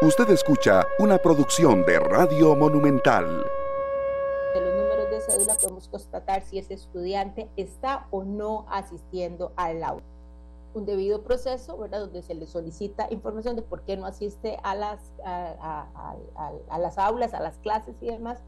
Usted escucha una producción de Radio Monumental. De los números de cédula podemos constatar si ese estudiante está o no asistiendo al aula. Un debido proceso, ¿verdad? Donde se le solicita información de por qué no asiste a las, a, las aulas, a las clases y demás.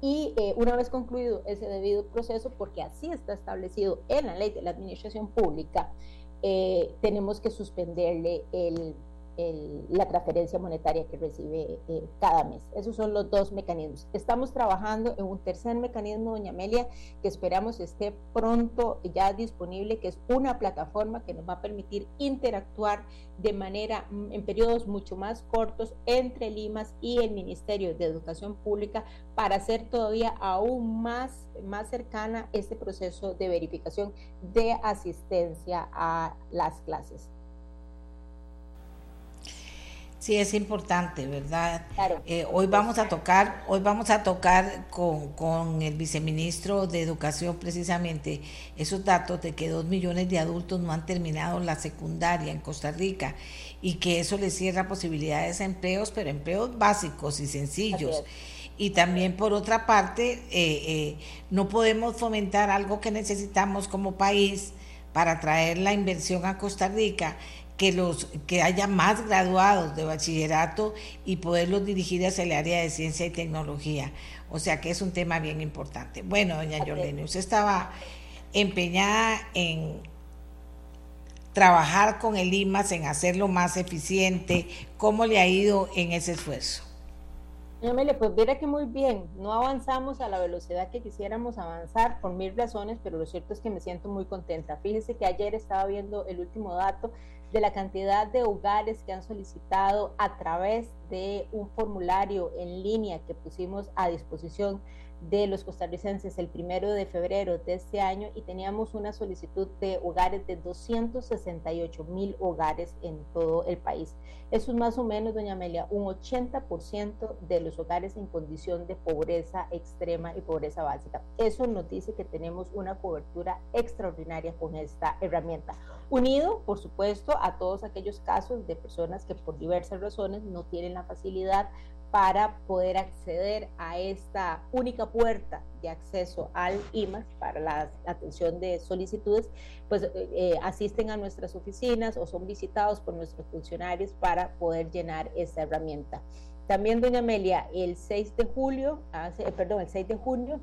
Y eh, una vez concluido ese debido proceso, porque así está establecido en la ley de la administración pública, eh, tenemos que suspenderle el, la transferencia monetaria que recibe eh, cada mes. Esos son los dos mecanismos. Estamos trabajando en un tercer mecanismo, doña Amelia, que esperamos esté pronto ya disponible, que es una plataforma que nos va a permitir interactuar de manera, mm, en periodos mucho más cortos entre Limas y el Ministerio de Educación Pública para hacer todavía aún más, más cercana este proceso de verificación de asistencia a las clases. Sí, es importante, ¿verdad? Eh, hoy vamos a tocar, hoy vamos a tocar con, el viceministro de Educación precisamente esos datos de que dos millones de adultos no han terminado la secundaria en Costa Rica y que eso les cierra posibilidades a empleos, pero empleos básicos y sencillos. Y también por otra parte, eh, eh, no podemos fomentar algo que necesitamos como país para traer la inversión a Costa Rica que, los, que haya más graduados de bachillerato y poderlos dirigir hacia el área de ciencia y tecnología. O sea que es un tema bien importante. Bueno, doña Yolene, usted estaba empeñada en trabajar con el IMAS, en hacerlo más eficiente. ¿Cómo le ha ido en ese esfuerzo? Mele, pues mira que muy bien, no avanzamos a la velocidad que quisiéramos avanzar por mil razones, pero lo cierto es que me siento muy contenta. Fíjese que ayer estaba viendo el último dato de la cantidad de hogares que han solicitado a través de un formulario en línea que pusimos a disposición de los costarricenses el primero de febrero de este año y teníamos una solicitud de hogares de 268 mil hogares en todo el país. Eso es más o menos, doña Amelia, un 80% de los hogares en condición de pobreza extrema y pobreza básica. Eso nos dice que tenemos una cobertura extraordinaria con esta herramienta. Unido, por supuesto, a todos aquellos casos de personas que por diversas razones no tienen la facilidad para poder acceder a esta única puerta de acceso al IMAS para la atención de solicitudes, pues eh, eh, asisten a nuestras oficinas o son visitados por nuestros funcionarios para poder llenar esta herramienta. También, doña Amelia, el 6 de julio, perdón, el 6 de junio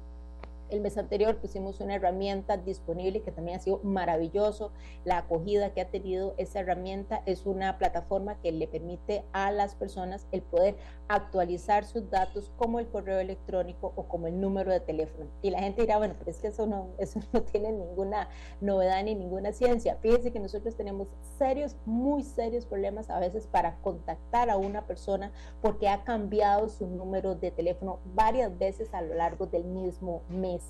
el mes anterior pusimos una herramienta disponible que también ha sido maravilloso. La acogida que ha tenido esa herramienta es una plataforma que le permite a las personas el poder actualizar sus datos como el correo electrónico o como el número de teléfono. Y la gente dirá, bueno, pero es que eso no, eso no tiene ninguna novedad ni ninguna ciencia. Fíjense que nosotros tenemos serios, muy serios problemas a veces para contactar a una persona porque ha cambiado su número de teléfono varias veces a lo largo del mismo mes.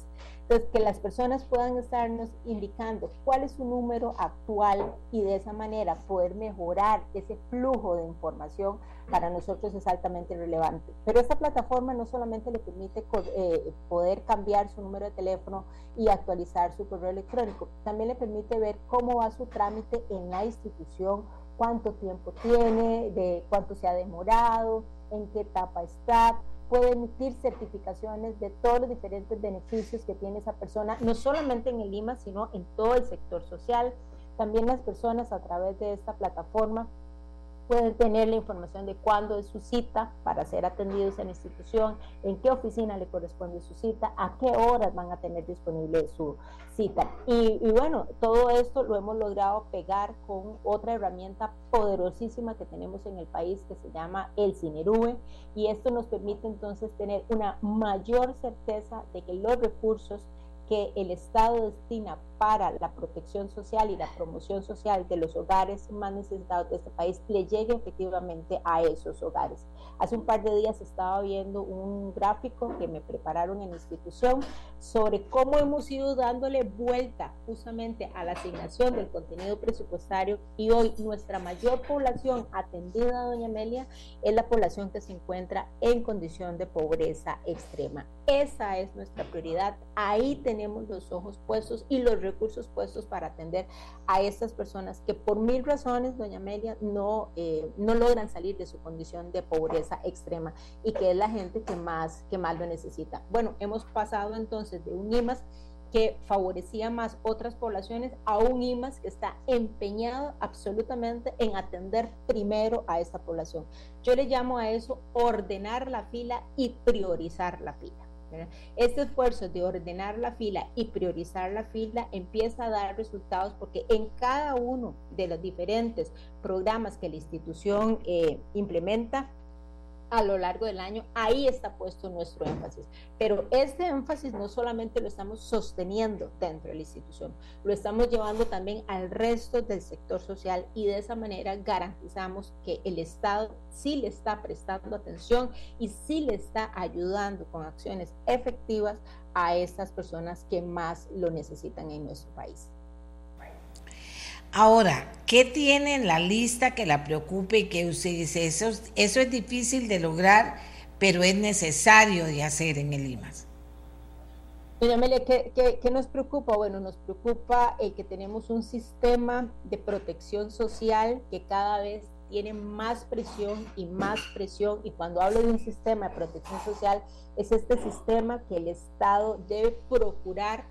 Entonces, que las personas puedan estarnos indicando cuál es su número actual y de esa manera poder mejorar ese flujo de información para nosotros es altamente relevante. Pero esta plataforma no solamente le permite eh, poder cambiar su número de teléfono y actualizar su correo electrónico, también le permite ver cómo va su trámite en la institución, cuánto tiempo tiene, de cuánto se ha demorado, en qué etapa está, puede emitir certificaciones de todos los diferentes beneficios que tiene esa persona, no solamente en el Lima, sino en todo el sector social. También las personas a través de esta plataforma pueden tener la información de cuándo es su cita para ser atendidos en la institución, en qué oficina le corresponde su cita, a qué horas van a tener disponible su cita. Y, bueno, todo esto lo hemos logrado pegar con otra herramienta poderosísima que tenemos en el país que se llama el CINERUE y esto nos permite entonces tener una mayor certeza de que los recursos que el Estado destina para la protección social y la promoción social de los hogares más necesitados de este país le llegue efectivamente a esos hogares. Hace un par de días estaba viendo un gráfico que me prepararon en la institución sobre cómo hemos ido dándole vuelta justamente a la asignación del contenido presupuestario y hoy nuestra mayor población atendida, doña Amelia, es la población que se encuentra en condición de pobreza extrema. Esa es nuestra prioridad. Ahí tenemos los ojos puestos y los recursos puestos para atender a estas personas que por mil razones, doña Amelia, no, eh, no logran salir de su condición de pobreza extrema y que es la gente que más, que más lo necesita. Bueno, hemos pasado entonces de un IMAS que favorecía más otras poblaciones a un IMAS que está empeñado absolutamente en atender primero a esta población. Yo le llamo a eso ordenar la fila y priorizar la fila. Este esfuerzo de ordenar la fila y priorizar la fila empieza a dar resultados porque en cada uno de los diferentes programas que la institución eh, implementa, a lo largo del año, ahí está puesto nuestro énfasis. Pero este énfasis no solamente lo estamos sosteniendo dentro de la institución, lo estamos llevando también al resto del sector social y de esa manera garantizamos que el Estado sí le está prestando atención y sí le está ayudando con acciones efectivas a estas personas que más lo necesitan en nuestro país. Ahora, ¿qué tiene en la lista que la preocupe y que usted dice, eso, eso es difícil de lograr, pero es necesario de hacer en el IMAS? Doña Amelia, ¿qué, ¿qué, nos preocupa? Bueno, nos preocupa el que tenemos un sistema de protección social que cada vez tiene más presión y más presión. Y cuando hablo de un sistema de protección social, es este sistema que el Estado debe procurar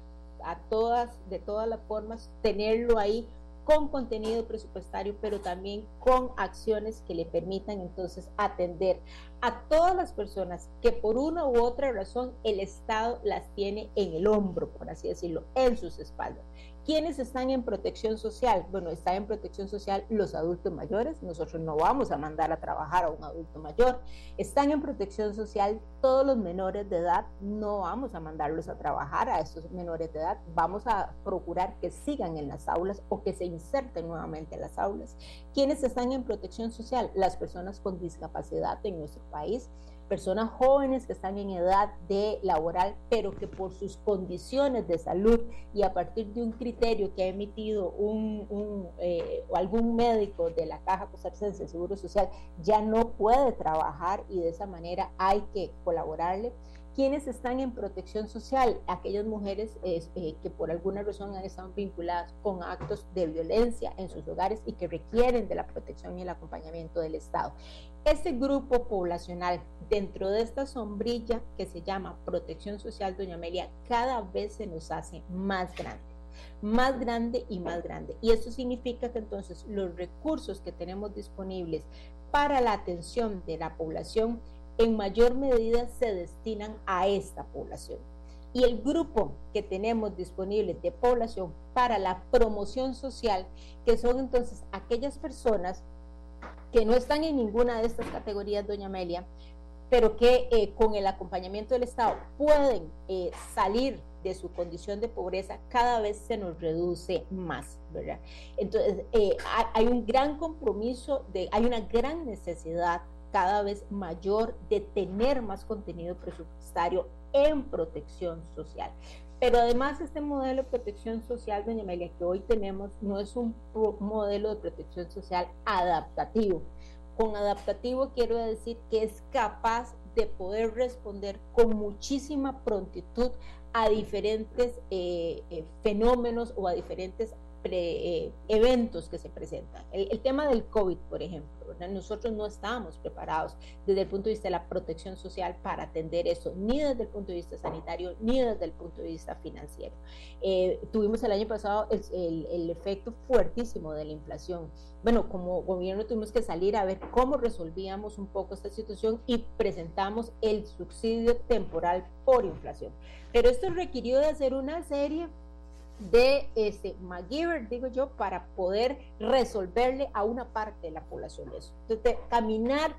a todas, de todas las formas, tenerlo ahí con contenido presupuestario, pero también con acciones que le permitan entonces atender a todas las personas que por una u otra razón el Estado las tiene en el hombro, por así decirlo, en sus espaldas. ¿Quiénes están en protección social? Bueno, están en protección social los adultos mayores. Nosotros no vamos a mandar a trabajar a un adulto mayor. Están en protección social todos los menores de edad. No vamos a mandarlos a trabajar a estos menores de edad. Vamos a procurar que sigan en las aulas o que se inserten nuevamente en las aulas. ¿Quiénes están en protección social? Las personas con discapacidad en nuestro país personas jóvenes que están en edad de laboral, pero que por sus condiciones de salud y a partir de un criterio que ha emitido un, un eh, algún médico de la Caja Costarricense de Seguro Social, ya no puede trabajar y de esa manera hay que colaborarle quienes están en protección social, aquellas mujeres eh, que por alguna razón han estado vinculadas con actos de violencia en sus hogares y que requieren de la protección y el acompañamiento del Estado. Este grupo poblacional, dentro de esta sombrilla que se llama protección social, doña Amelia, cada vez se nos hace más grande más grande y más grande. Y eso significa que entonces los recursos que tenemos disponibles para la atención de la población en mayor medida se destinan a esta población. Y el grupo que tenemos disponible de población para la promoción social, que son entonces aquellas personas que no están en ninguna de estas categorías, doña Amelia, pero que eh, con el acompañamiento del Estado pueden eh, salir de su condición de pobreza, cada vez se nos reduce más, ¿verdad? Entonces, eh, hay un gran compromiso, de, hay una gran necesidad cada vez mayor de tener más contenido presupuestario en protección social. Pero además este modelo de protección social, doña Amelia, que hoy tenemos, no es un modelo de protección social adaptativo. Con adaptativo quiero decir que es capaz de poder responder con muchísima prontitud a diferentes eh, eh, fenómenos o a diferentes eh, eventos que se presentan. El, tema del COVID, por ejemplo, nosotros no estábamos preparados desde el punto de vista de la protección social para atender eso, ni desde el punto de vista sanitario, ni desde el punto de vista financiero. Eh, tuvimos el año pasado el, el efecto fuertísimo de la inflación. Bueno, como gobierno tuvimos que salir a ver cómo resolvíamos un poco esta situación y presentamos el subsidio temporal por inflación. Pero esto requirió de hacer una serie de este MacGyver, digo yo, para poder resolverle a una parte de la población eso. Entonces, caminar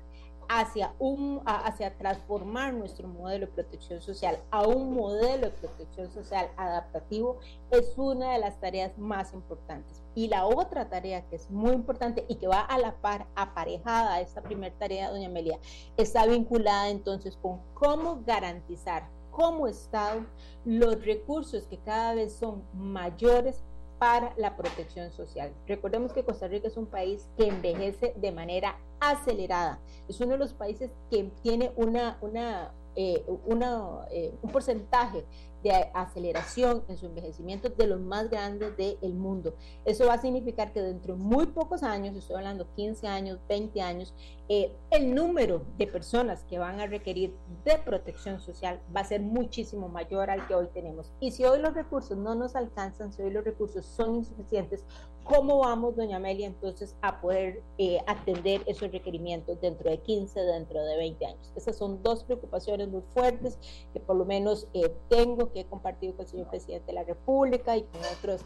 hacia un hacia transformar nuestro modelo de protección social a un modelo de protección social adaptativo es una de las tareas más importantes. Y la otra tarea que es muy importante y que va a la par aparejada a esta primera tarea, doña Amelia, está vinculada entonces con cómo garantizar como Estado los recursos que cada vez son mayores para la protección social. Recordemos que Costa Rica es un país que envejece de manera acelerada. Es uno de los países que tiene una, una eh, eh, un porcentaje de aceleración en su envejecimiento de los más grandes del mundo. Eso va a significar que dentro de muy pocos años, estoy hablando 15 años, 20 años, eh, el número de personas que van a requerir de protección social va a ser muchísimo mayor al que hoy tenemos. Y si hoy los recursos no nos alcanzan, si hoy los recursos son insuficientes, ¿cómo vamos, doña Amelia, entonces a poder eh, atender esos requerimientos dentro de 15, dentro de 20 años? Esas son dos preocupaciones muy fuertes que por lo menos eh, tengo que he compartido con el señor presidente de la República y con otros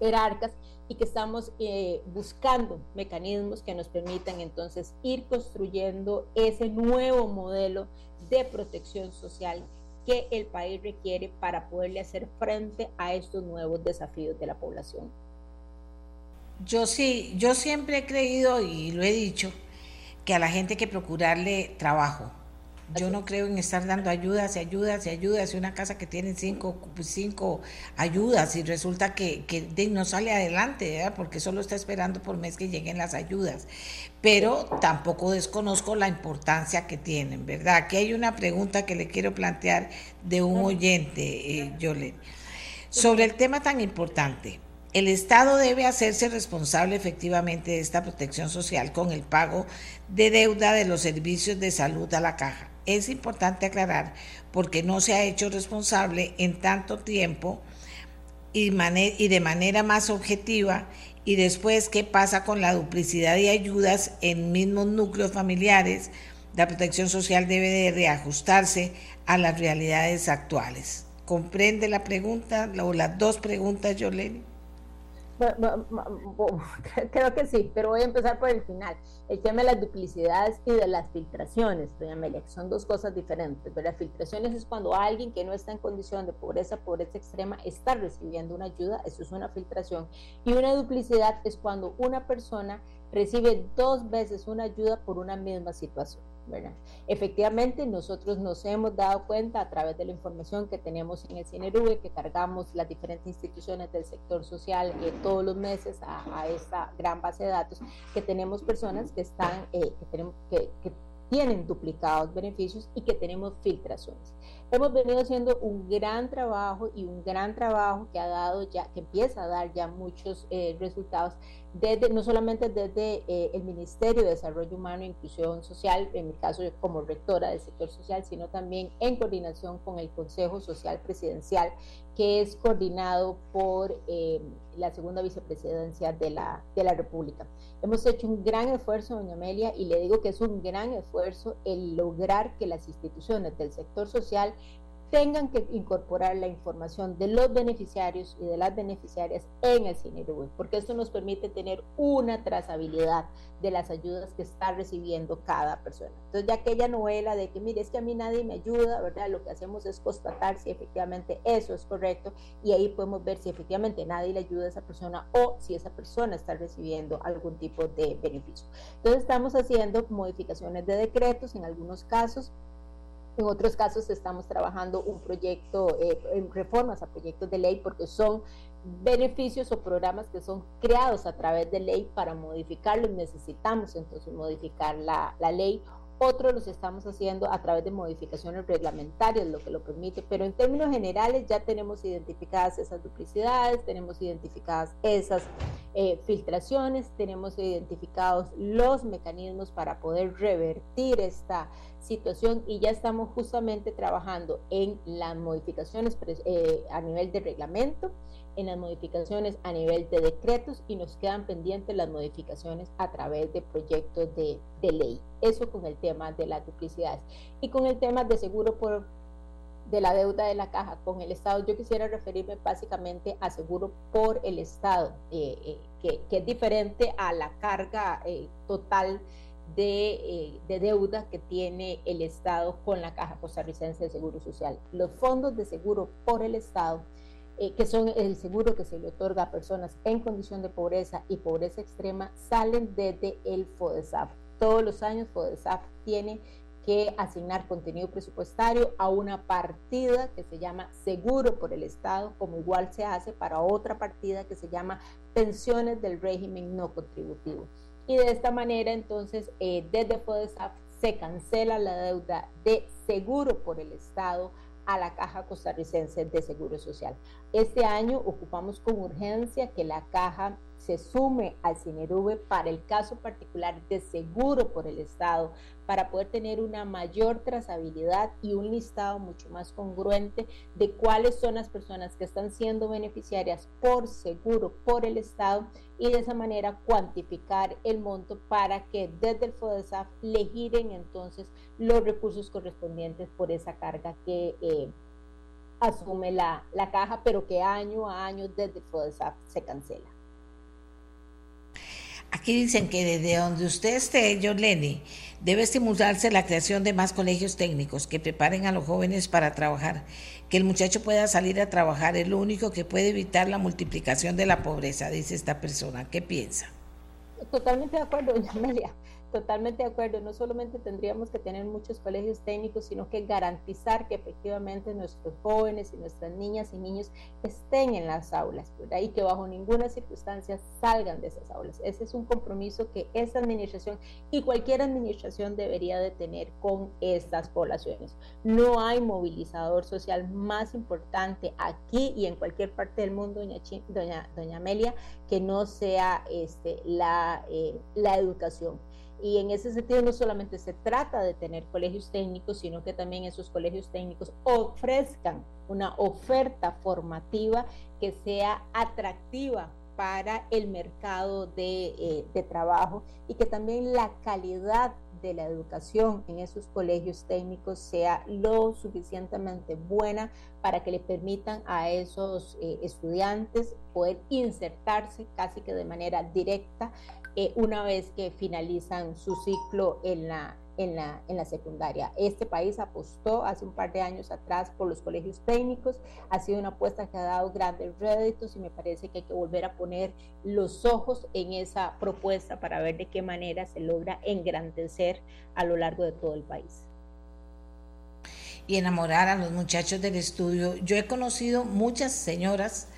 jerarcas y que estamos eh, buscando mecanismos que nos permitan entonces ir construyendo ese nuevo modelo de protección social que el país requiere para poderle hacer frente a estos nuevos desafíos de la población. Yo sí, yo siempre he creído y lo he dicho que a la gente hay que procurarle trabajo yo no creo en estar dando ayudas y ayudas y ayudas. Y una casa que tiene cinco, cinco ayudas y resulta que, que no sale adelante, porque solo está esperando por mes que lleguen las ayudas. Pero tampoco desconozco la importancia que tienen, ¿verdad? Aquí hay una pregunta que le quiero plantear de un oyente, eh, Yolene, sobre el tema tan importante. El Estado debe hacerse responsable efectivamente de esta protección social con el pago de deuda de los servicios de salud a la caja es importante aclarar porque no se ha hecho responsable en tanto tiempo y, y de manera más objetiva y después qué pasa con la duplicidad de ayudas en mismos núcleos familiares. La protección social debe de reajustarse a las realidades actuales. ¿Comprende la pregunta o las dos preguntas, Yolene? Creo que sí, pero voy a empezar por el final. El tema de las duplicidades y de las filtraciones, doña Amelia, que son dos cosas diferentes. Las filtraciones es cuando alguien que no está en condición de pobreza, pobreza extrema, está recibiendo una ayuda, eso es una filtración. Y una duplicidad es cuando una persona recibe dos veces una ayuda por una misma situación. Efectivamente, nosotros nos hemos dado cuenta a través de la información que tenemos en el CINERUE, que cargamos las diferentes instituciones del sector social eh, todos los meses a, esta gran base de datos, que tenemos personas que están, eh, que, tenemos, que, que tienen duplicados beneficios y que tenemos filtraciones. Hemos venido haciendo un gran trabajo y un gran trabajo que ha dado ya, que empieza a dar ya muchos eh, resultados no solamente desde eh, el Ministerio de Desarrollo Humano e Inclusión Social, en mi caso como rectora del sector social, sino también en coordinación con el Consejo Social Presidencial, que es coordinado por eh, la segunda vicepresidencia de la, de la República. Hemos hecho un gran esfuerzo, doña Amelia, y le digo que es un gran esfuerzo el lograr que las instituciones del sector social tengan que incorporar la información de los beneficiarios y de las beneficiarias en el CINERUE, porque esto nos permite tener una trazabilidad de las ayudas que está recibiendo cada persona. Entonces, ya aquella novela de que, mire, es que a mí nadie me ayuda, ¿verdad? Lo que hacemos es constatar si efectivamente eso es correcto y ahí podemos ver si efectivamente nadie le ayuda a esa persona o si esa persona está recibiendo algún tipo de beneficio. Entonces, estamos haciendo modificaciones de decretos en algunos casos en otros casos estamos trabajando un proyecto, eh, reformas a proyectos de ley, porque son beneficios o programas que son creados a través de ley para modificarlos. Necesitamos entonces modificar la ley otros los estamos haciendo a través de modificaciones reglamentarias, lo que lo permite, pero en términos generales ya tenemos identificadas esas duplicidades, tenemos identificadas esas eh, filtraciones, tenemos identificados los mecanismos para poder revertir esta situación y ya estamos justamente trabajando en las modificaciones eh, a nivel de reglamento en las modificaciones a nivel de decretos y nos quedan pendientes las modificaciones a través de proyectos de, de ley. Eso con el tema de las duplicidades. Y con el tema de seguro por de la deuda de la caja con el Estado, yo quisiera referirme básicamente a seguro por el Estado, eh, eh, que, que, es diferente a la carga eh, total de, de, deuda que tiene el Estado con la Caja Costarricense de Seguro Social. Los fondos de seguro por el Estado eh, que son el seguro que se le otorga a personas en condición de pobreza y pobreza extrema, salen desde el FODESAP. Todos los años FODESAP tiene que asignar contenido presupuestario a una partida que se llama seguro por el Estado, como igual se hace para otra partida que se llama pensiones del régimen no contributivo. Y de esta manera, entonces, eh, desde FODESAP se cancela la deuda de seguro por el Estado a la Caja Costarricense de Seguro Social. Este año ocupamos con urgencia que la Caja se sume al CINERUVE para el caso particular de seguro por el Estado, para poder tener una mayor trazabilidad y un listado mucho más congruente de cuáles son las personas que están siendo beneficiarias por seguro por el Estado y de esa manera cuantificar el monto para que desde el FODESAF le giren entonces los recursos correspondientes por esa carga que eh, asume la, la caja, pero que año a año desde el FODESAF se cancela. Aquí dicen que desde donde usted esté, Lenny, debe estimularse la creación de más colegios técnicos que preparen a los jóvenes para trabajar, que el muchacho pueda salir a trabajar, es lo único que puede evitar la multiplicación de la pobreza, dice esta persona. ¿Qué piensa? Totalmente de acuerdo, Amelia. Totalmente de acuerdo, no solamente tendríamos que tener muchos colegios técnicos, sino que garantizar que efectivamente nuestros jóvenes y nuestras niñas y niños estén en las aulas, ¿verdad? Y que bajo ninguna circunstancia salgan de esas aulas. Ese es un compromiso que esta administración y cualquier administración debería de tener con estas poblaciones. No hay movilizador social más importante aquí y en cualquier parte del mundo, doña, doña, Amelia, que no sea este, la, eh, la educación. Y en ese sentido no solamente se trata de tener colegios técnicos, sino que también esos colegios técnicos ofrezcan una oferta formativa que sea atractiva para el mercado de, eh, trabajo y que también la calidad de la educación en esos colegios técnicos sea lo suficientemente buena para que le permitan a esos eh, estudiantes poder insertarse casi que de manera directa eh, una vez que finalizan su ciclo en la, en, la, en la secundaria. Este país apostó hace un par de años atrás por los colegios técnicos, ha sido una apuesta que ha dado grandes réditos y me parece que hay que volver a poner los ojos en esa propuesta para ver de qué manera se logra engrandecer a lo largo de todo el país y enamorar a los muchachos del estudio. Yo he conocido muchas señoras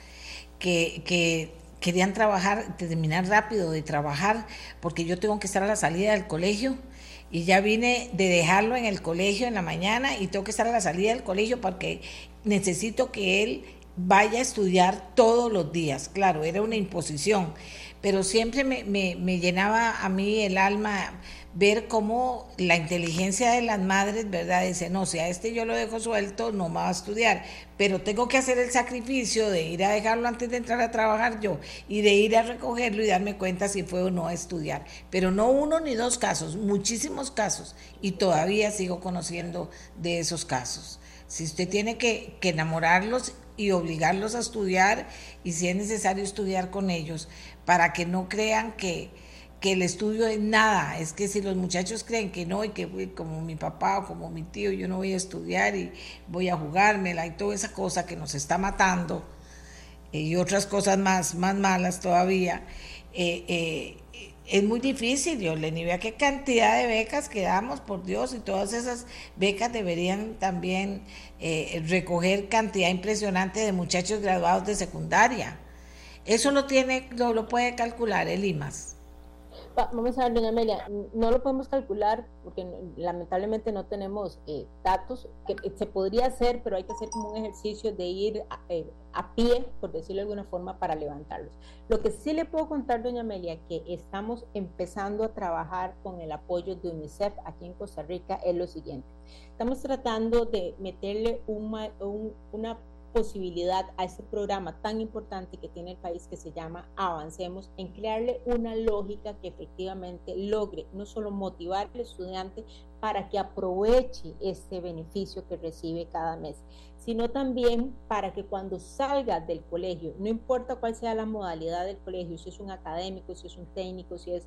que, que querían trabajar, terminar rápido de trabajar, porque yo tengo que estar a la salida del colegio y ya vine de dejarlo en el colegio en la mañana y tengo que estar a la salida del colegio porque necesito que él vaya a estudiar todos los días. Claro, era una imposición, pero siempre me, me, me llenaba a mí el alma ver cómo la inteligencia de las madres, ¿verdad? Dice, no, si a este yo lo dejo suelto, no me va a estudiar, pero tengo que hacer el sacrificio de ir a dejarlo antes de entrar a trabajar yo y de ir a recogerlo y darme cuenta si fue o no a estudiar. Pero no uno ni dos casos, muchísimos casos, y todavía sigo conociendo de esos casos. Si usted tiene que, que enamorarlos y obligarlos a estudiar, y si es necesario estudiar con ellos, para que no crean que que el estudio es nada, es que si los muchachos creen que no y que como mi papá o como mi tío yo no voy a estudiar y voy a jugármela y toda esa cosa que nos está matando eh, y otras cosas más, más malas todavía, eh, eh, es muy difícil, yo le vea qué cantidad de becas que damos, por Dios, y todas esas becas deberían también recoger cantidad impresionante de muchachos graduados de secundaria. Eso lo tiene, lo, lo puede calcular el IMAS vamos a ver, doña Amelia, no lo podemos calcular porque lamentablemente no tenemos eh, datos, que se podría hacer, pero hay que hacer como un ejercicio de ir eh, a, pie, por decirlo de alguna forma, para levantarlos. Lo que sí le puedo contar, doña Amelia, que estamos empezando a trabajar con el apoyo de UNICEF aquí en Costa Rica es lo siguiente. Estamos tratando de meterle una, una posibilidad a este programa tan importante que tiene el país que se llama Avancemos en crearle una lógica que efectivamente logre no solo motivar al estudiante para que aproveche este beneficio que recibe cada mes, sino también para que cuando salga del colegio, no importa cuál sea la modalidad del colegio, si es un académico, si es un técnico, si es,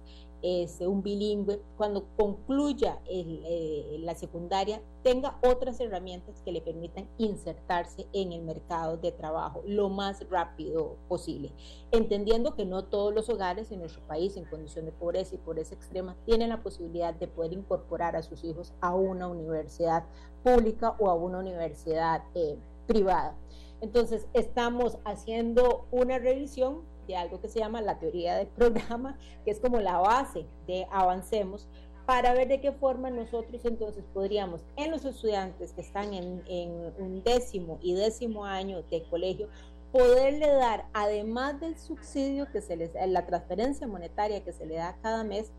un bilingüe, cuando concluya eh, la secundaria, tenga otras herramientas que le permitan insertarse en el mercado de trabajo lo más rápido posible, entendiendo que no todos los hogares en nuestro país en condición de pobreza y pobreza extrema tienen la posibilidad de poder incorporar a sus hijos a una universidad pública o a una universidad eh, privada. Entonces, estamos haciendo una revisión de algo que se llama la teoría del programa, que es como la base de Avancemos, para ver de qué forma nosotros entonces podríamos en los estudiantes que están en, en un décimo y décimo año de colegio poderle dar, además del subsidio que se les, la transferencia monetaria que se le da cada mes,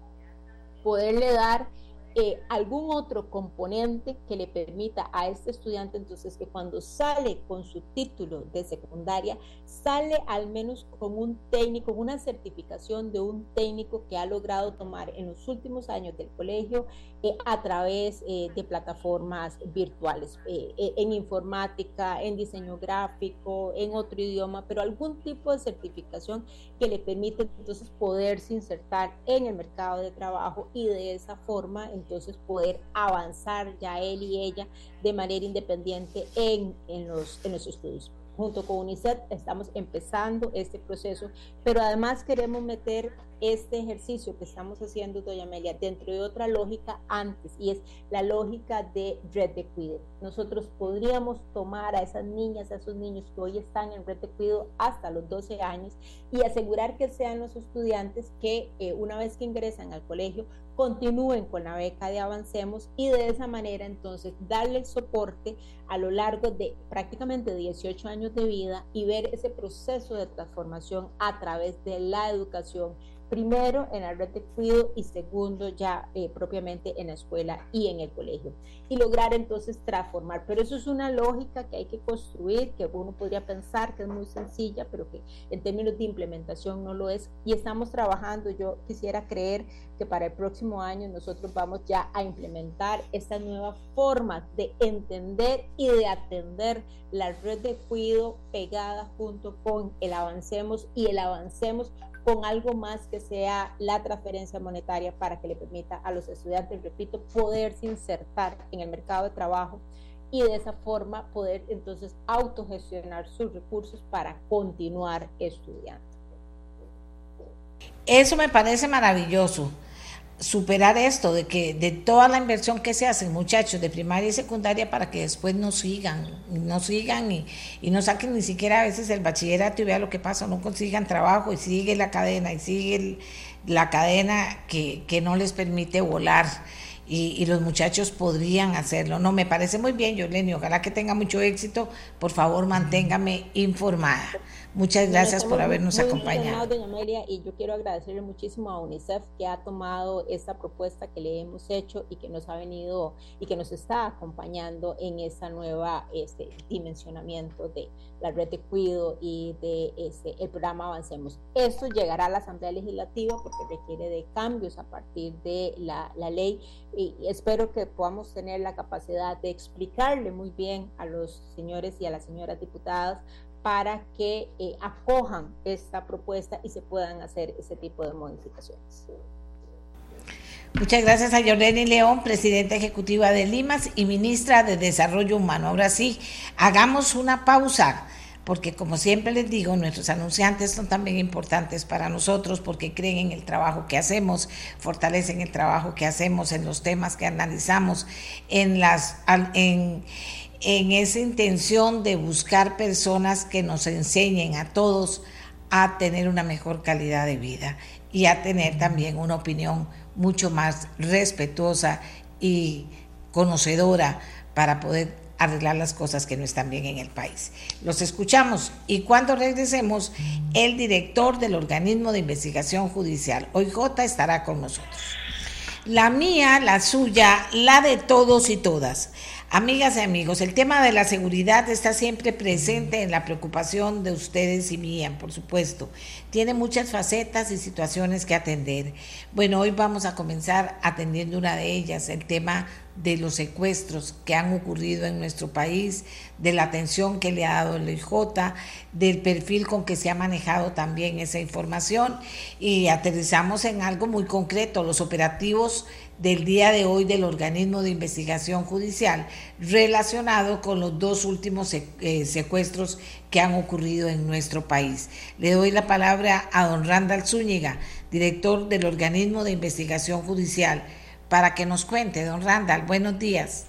poderle dar eh, algún otro componente que le permita a este estudiante entonces que cuando sale con su título de secundaria, sale al menos con un técnico, una certificación de un técnico que ha logrado tomar en los últimos años del colegio eh, a través eh, de plataformas virtuales, en informática, en diseño gráfico, en otro idioma, pero algún tipo de certificación que le permite entonces poderse insertar en el mercado de trabajo y de esa forma entonces poder avanzar ya él y ella de manera independiente en, en, los, en los estudios. Junto con UNICEF estamos empezando este proceso, pero además queremos meter este ejercicio que estamos haciendo, doña Amelia, dentro de otra lógica antes, y es la lógica de red de cuidado. Nosotros podríamos tomar a esas niñas, a esos niños que hoy están en red de cuidado hasta los 12 años y asegurar que sean los estudiantes que eh, una vez que ingresan al colegio continúen con la beca de Avancemos y de esa manera entonces darle el soporte a lo largo de prácticamente 18 años de vida y ver ese proceso de transformación a través de la educación primero en la red de cuidado y segundo ya eh, propiamente en la escuela y en el colegio. Y lograr entonces transformar. Pero eso es una lógica que hay que construir, que uno podría pensar que es muy sencilla, pero que en términos de implementación no lo es. Y estamos trabajando, yo quisiera creer que para el próximo año nosotros vamos ya a implementar esta nueva forma de entender y de atender la red de cuidado pegada junto con el avancemos y el avancemos con algo más que sea la transferencia monetaria para que le permita a los estudiantes, repito, poderse insertar en el mercado de trabajo y de esa forma poder entonces autogestionar sus recursos para continuar estudiando. Eso me parece maravilloso superar esto de que de toda la inversión que se hace muchachos de primaria y secundaria para que después no sigan, no sigan y, y, no saquen ni siquiera a veces el bachillerato y vea lo que pasa, no consigan trabajo y sigue la cadena y sigue la cadena que, que no les permite volar y, los muchachos podrían hacerlo. No, me parece muy bien, Yoleni, ojalá que tenga mucho éxito. Por favor, manténgame informada. Muchas gracias por habernos acompañado. Doña Amelia, y yo quiero agradecerle muchísimo a UNICEF que ha tomado esta propuesta que le hemos hecho y que nos ha venido y que nos está acompañando en esa nueva este, dimensionamiento de la red de cuido y de este, el programa Avancemos. Esto llegará a la Asamblea Legislativa porque requiere de cambios a partir de la, la ley y espero que podamos tener la capacidad de explicarle muy bien a los señores y a las señoras diputadas para que eh, acojan esta propuesta y se puedan hacer ese tipo de modificaciones. Muchas gracias a Yoleni León, presidenta ejecutiva de Limas y ministra de Desarrollo Humano. Ahora sí, hagamos una pausa porque como siempre les digo, nuestros anunciantes son también importantes para nosotros porque creen en el trabajo que hacemos, fortalecen el trabajo que hacemos en los temas que analizamos, en las en, en esa intención de buscar personas que nos enseñen a todos a tener una mejor calidad de vida y a tener también una opinión mucho más respetuosa y conocedora para poder arreglar las cosas que no están bien en el país. Los escuchamos y cuando regresemos, el director del organismo de investigación judicial, OIJ, estará con nosotros. La mía, la suya, la de todos y todas. Amigas y amigos, el tema de la seguridad está siempre presente en la preocupación de ustedes y mía, por supuesto. Tiene muchas facetas y situaciones que atender. Bueno, hoy vamos a comenzar atendiendo una de ellas, el tema de los secuestros que han ocurrido en nuestro país, de la atención que le ha dado el IJ, del perfil con que se ha manejado también esa información y aterrizamos en algo muy concreto, los operativos del día de hoy del organismo de investigación judicial relacionado con los dos últimos eh, secuestros que han ocurrido en nuestro país. Le doy la palabra a don Randall Zúñiga, director del organismo de investigación judicial para que nos cuente, don Randall. Buenos días.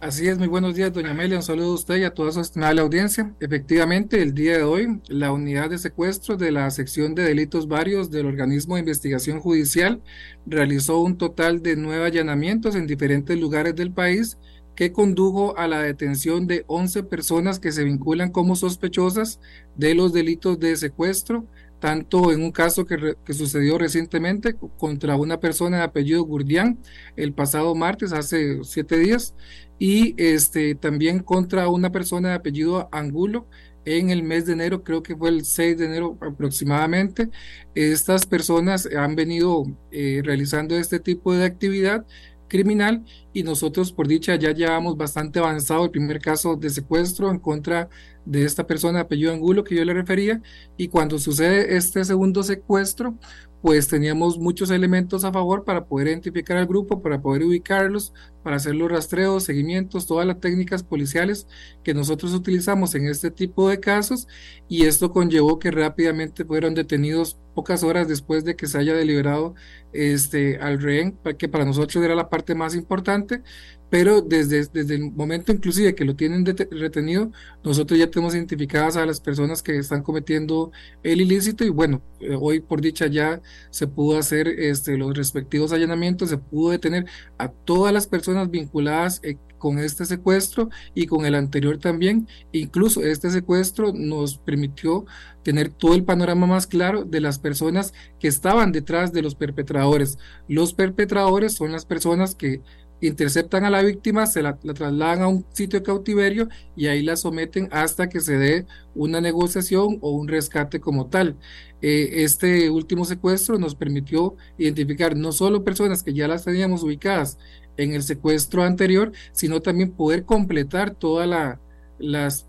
Así es, muy buenos días, doña Amelia. Un saludo a usted y a toda su estimable audiencia. Efectivamente, el día de hoy, la unidad de secuestro de la sección de delitos varios del organismo de investigación judicial realizó un total de nueve allanamientos en diferentes lugares del país que condujo a la detención de 11 personas que se vinculan como sospechosas de los delitos de secuestro, tanto en un caso que, sucedió recientemente contra una persona de apellido Gurdián el pasado martes, hace siete días, y este, también contra una persona de apellido Angulo en el mes de enero, creo que fue el 6 de enero aproximadamente. Estas personas han venido eh, realizando este tipo de actividad criminal y nosotros por dicha ya llevamos bastante avanzado el primer caso de secuestro en contra de esta persona apellido Angulo que yo le refería. Y cuando sucede este segundo secuestro pues teníamos muchos elementos a favor para poder identificar al grupo, para poder ubicarlos, para hacer los rastreos, seguimientos, todas las técnicas policiales que nosotros utilizamos en este tipo de casos. Y esto conllevó que rápidamente fueron detenidos pocas horas después de que se haya deliberado este, al rehén, que para nosotros era la parte más importante, pero desde, desde el momento inclusive que lo tienen retenido, nosotros ya tenemos identificadas a las personas que están cometiendo el ilícito y bueno, eh, hoy por dicha ya se pudo hacer este, los respectivos allanamientos, se pudo detener a todas las personas vinculadas eh, con este secuestro y con el anterior también. Incluso este secuestro nos permitió tener todo el panorama más claro de las personas que estaban detrás de los perpetradores. Los perpetradores son las personas que interceptan a la víctima, se la, trasladan a un sitio de cautiverio y ahí la someten hasta que se dé una negociación o un rescate como tal. Eh, este último secuestro nos permitió identificar no solo personas que ya las teníamos ubicadas en el secuestro anterior, sino también poder completar toda la,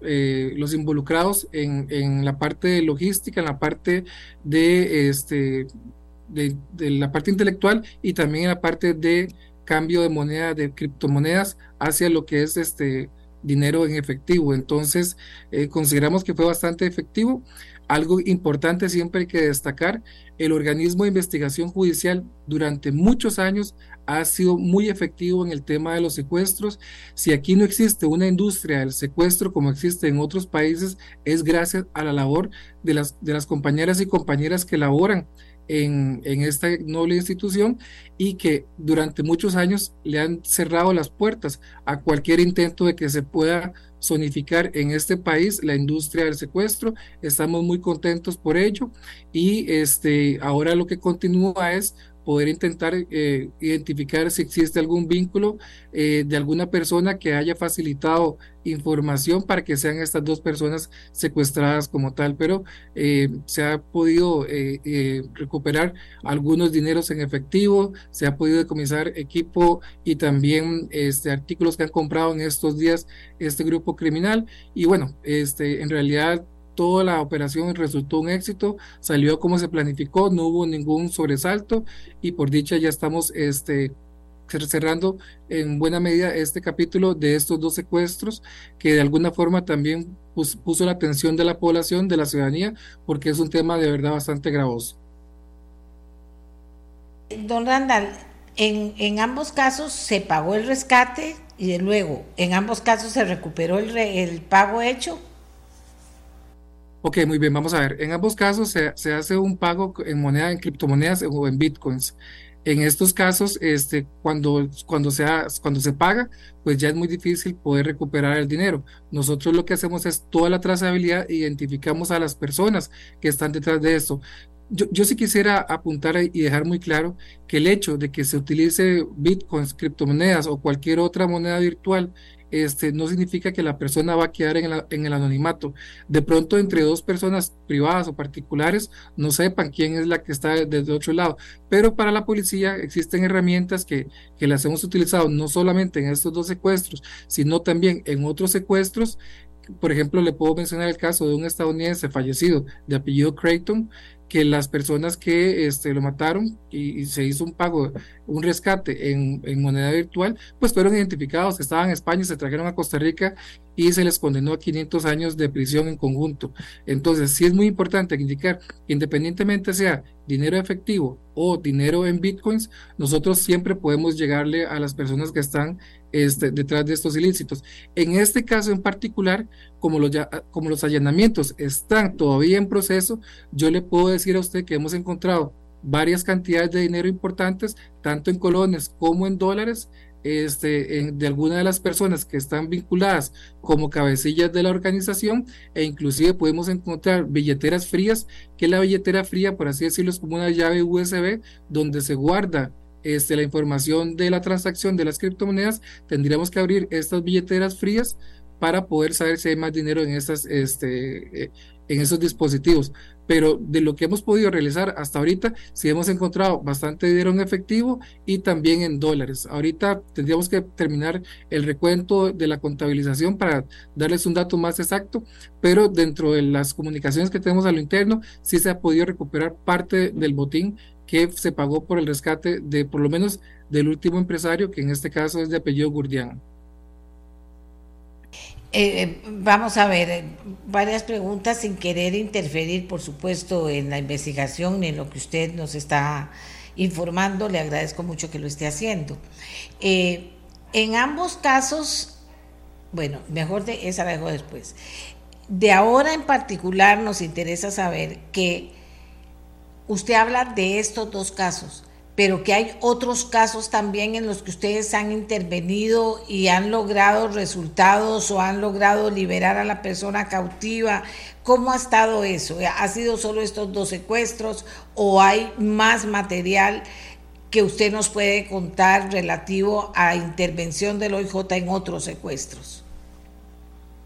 eh, los involucrados en, en, la parte de logística, en la parte de, este, de la parte intelectual y también en la parte de cambio de moneda, de criptomonedas hacia lo que es este dinero en efectivo. Entonces, eh, consideramos que fue bastante efectivo. Algo importante siempre hay que destacar, el organismo de investigación judicial durante muchos años ha sido muy efectivo en el tema de los secuestros. Si aquí no existe una industria del secuestro como existe en otros países, es gracias a la labor de las, de las compañeras y compañeras que laboran en, esta noble institución y que durante muchos años le han cerrado las puertas a cualquier intento de que se pueda zonificar en este país la industria del secuestro. Estamos muy contentos por ello y este, ahora lo que continúa es poder intentar eh, identificar si existe algún vínculo eh, de alguna persona que haya facilitado información para que sean estas dos personas secuestradas como tal, pero eh, se ha podido recuperar algunos dineros en efectivo, se ha podido decomisar equipo y también este, artículos que han comprado en estos días este grupo criminal. Y bueno, este, en realidad toda la operación resultó un éxito, salió como se planificó, no hubo ningún sobresalto y por dicha ya estamos este, cerrando en buena medida este capítulo de estos dos secuestros que de alguna forma también puso la atención de la población, de la ciudadanía, porque es un tema de verdad bastante gravoso. Don Randall, en, en ambos casos se pagó el rescate y luego en ambos casos se recuperó el, el pago hecho. Ok, muy bien, vamos a ver. En ambos casos se, se, hace un pago en moneda, en criptomonedas o en bitcoins. En estos casos, este, cuando, cuando, sea, cuando se paga, pues ya es muy difícil poder recuperar el dinero. Nosotros lo que hacemos es toda la trazabilidad, identificamos a las personas que están detrás de esto. Yo, yo sí quisiera apuntar y dejar muy claro que el hecho de que se utilice bitcoins, criptomonedas o cualquier otra moneda virtual este, no significa que la persona va a quedar en, el anonimato. De pronto, entre dos personas privadas o particulares, no sepan quién es la que está desde otro lado. Pero para la policía existen herramientas que, que las hemos utilizado no solamente en estos dos secuestros, sino también en otros secuestros por ejemplo, le puedo mencionar el caso de un estadounidense fallecido de apellido Creighton, que las personas que este, lo mataron y, se hizo un pago, un rescate en, moneda virtual, pues fueron identificados, estaban en España, se trajeron a Costa Rica y se les condenó a 500 años de prisión en conjunto. Entonces, sí es muy importante indicar, independientemente sea dinero efectivo o dinero en bitcoins, nosotros siempre podemos llegarle a las personas que están este, detrás de estos ilícitos. En este caso en particular, como los, allanamientos están todavía en proceso, yo le puedo decir a usted que hemos encontrado varias cantidades de dinero importantes, tanto en colones como en dólares, este, de alguna de las personas que están vinculadas como cabecillas de la organización e inclusive podemos encontrar billeteras frías, que la billetera fría, por así decirlo, es como una llave USB donde se guarda este, la información de la transacción de las criptomonedas, tendríamos que abrir estas billeteras frías para poder saber si hay más dinero en, estas, este, eh, en esos dispositivos pero de lo que hemos podido realizar hasta ahorita, sí hemos encontrado bastante dinero en efectivo y también en dólares. Ahorita tendríamos que terminar el recuento de la contabilización para darles un dato más exacto, pero dentro de las comunicaciones que tenemos a lo interno, sí se ha podido recuperar parte del botín que se pagó por el rescate de por lo menos del último empresario, que en este caso es de apellido Gurdián. Eh, eh, vamos a ver, eh, varias preguntas sin querer interferir, por supuesto, en la investigación ni en lo que usted nos está informando. Le agradezco mucho que lo esté haciendo. en ambos casos, bueno, mejor de esa la dejo después. De ahora en particular nos interesa saber que usted habla de estos dos casos pero que hay otros casos también en los que ustedes han intervenido y han logrado resultados o han logrado liberar a la persona cautiva. ¿Cómo ha estado eso? ¿Ha sido solo estos dos secuestros o hay más material que usted nos puede contar relativo a intervención del OIJ en otros secuestros?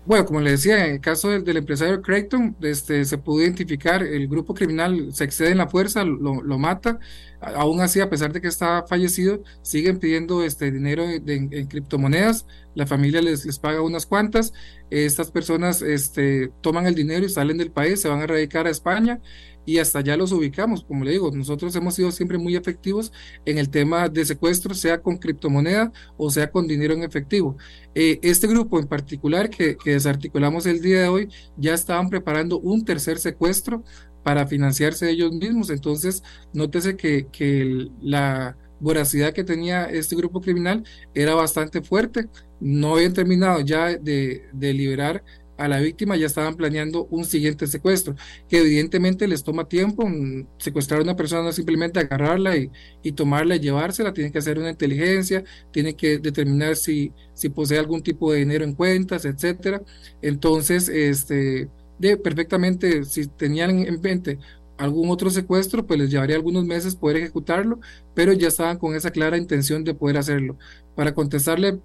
Bueno, como le decía, en el caso del, empresario Creighton, este, se pudo identificar, el grupo criminal se excede en la fuerza, lo, lo mata, aún así, a pesar de que está fallecido, siguen pidiendo este dinero en, criptomonedas, la familia les, les paga unas cuantas, estas personas este, toman el dinero y salen del país, se van a radicar a España, y hasta allá los ubicamos. Como le digo, nosotros hemos sido siempre muy efectivos en el tema de secuestro, sea con criptomoneda o sea con dinero en efectivo. Eh, este grupo en particular que, que desarticulamos el día de hoy ya estaban preparando un tercer secuestro para financiarse ellos mismos. Entonces, nótese que, que la voracidad que tenía este grupo criminal era bastante fuerte. No habían terminado ya de, de liberar a la víctima ya estaban planeando un siguiente secuestro, que evidentemente les toma tiempo. Mm, secuestrar a una persona no simplemente agarrarla y, y tomarla y llevársela, tienen que hacer una inteligencia, tienen que determinar si, si posee algún tipo de dinero en cuentas, etcétera. Entonces, este, de, perfectamente, si tenían en mente algún otro secuestro, pues les llevaría algunos meses poder ejecutarlo, pero ya estaban con esa clara intención de poder hacerlo. Para contestarle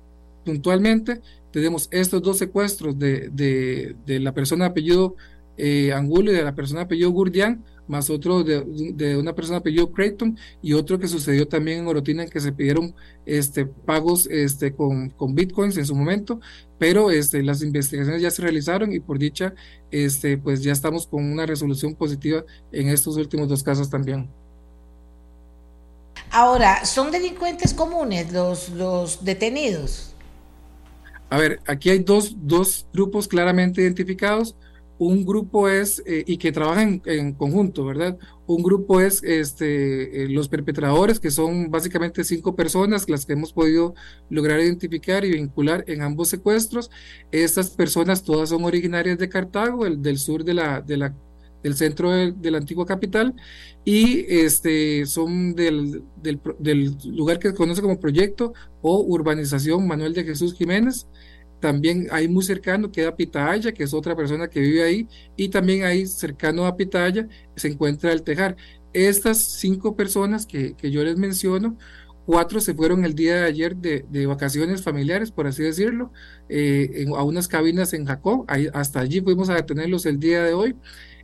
puntualmente, tenemos estos dos secuestros de, de, la persona de apellido eh, Angulo y de la persona de apellido Gurdian, más otro de, de, una persona de apellido Creighton y otro que sucedió también en Orotina en que se pidieron este, pagos este, con, con bitcoins en su momento, pero este, las investigaciones ya se realizaron y por dicha, este, pues ya estamos con una resolución positiva en estos últimos dos casos también. Ahora, ¿son delincuentes comunes los, los detenidos? A ver, aquí hay dos, dos grupos claramente identificados. Un grupo es, eh, y que trabajan en, conjunto, ¿verdad? Un grupo es este, eh, los perpetradores, que son básicamente cinco personas, las que hemos podido lograr identificar y vincular en ambos secuestros. Estas personas todas son originarias de Cartago, el, del sur de la, de la del centro de, la antigua capital y este, son del, del, lugar que se conoce como proyecto o urbanización Manuel de Jesús Jiménez. También hay muy cercano queda Pitaya, que es otra persona que vive ahí, y también ahí cercano a Pitaya se encuentra el Tejar. Estas cinco personas que, que yo les menciono, cuatro se fueron el día de ayer de, de vacaciones familiares, por así decirlo, eh, a unas cabinas en Jacob. Ahí, hasta allí fuimos a detenerlos el día de hoy.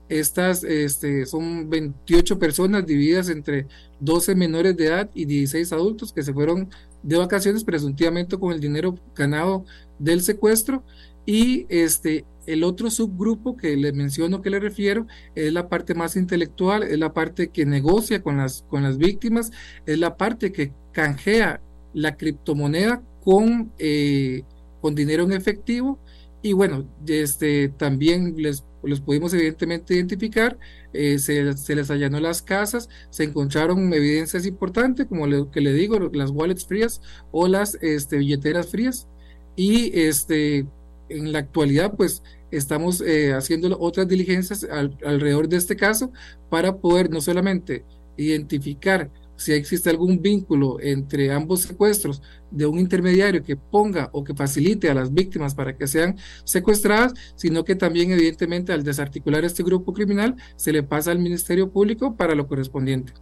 Estas este, son 28 personas divididas entre 12 menores de edad y 16 adultos que se fueron de vacaciones presuntivamente con el dinero ganado del secuestro. Y este, el otro subgrupo que les menciono, que le refiero, es la parte más intelectual, es la parte que negocia con las, con las víctimas, es la parte que canjea la criptomoneda con, eh, con dinero en efectivo Y bueno, este, también les, los pudimos evidentemente identificar, eh, se, se, les allanó las casas, se encontraron evidencias importantes, como lo que le digo, las wallets frías o las este, billeteras frías. Y este, en la actualidad, pues estamos eh, haciendo otras diligencias alrededor de este caso para poder no solamente identificar si existe algún vínculo entre ambos secuestros de un intermediario que ponga o que facilite a las víctimas para que sean secuestradas, sino que también evidentemente al desarticular este grupo criminal se le pasa al Ministerio Público para lo correspondiente.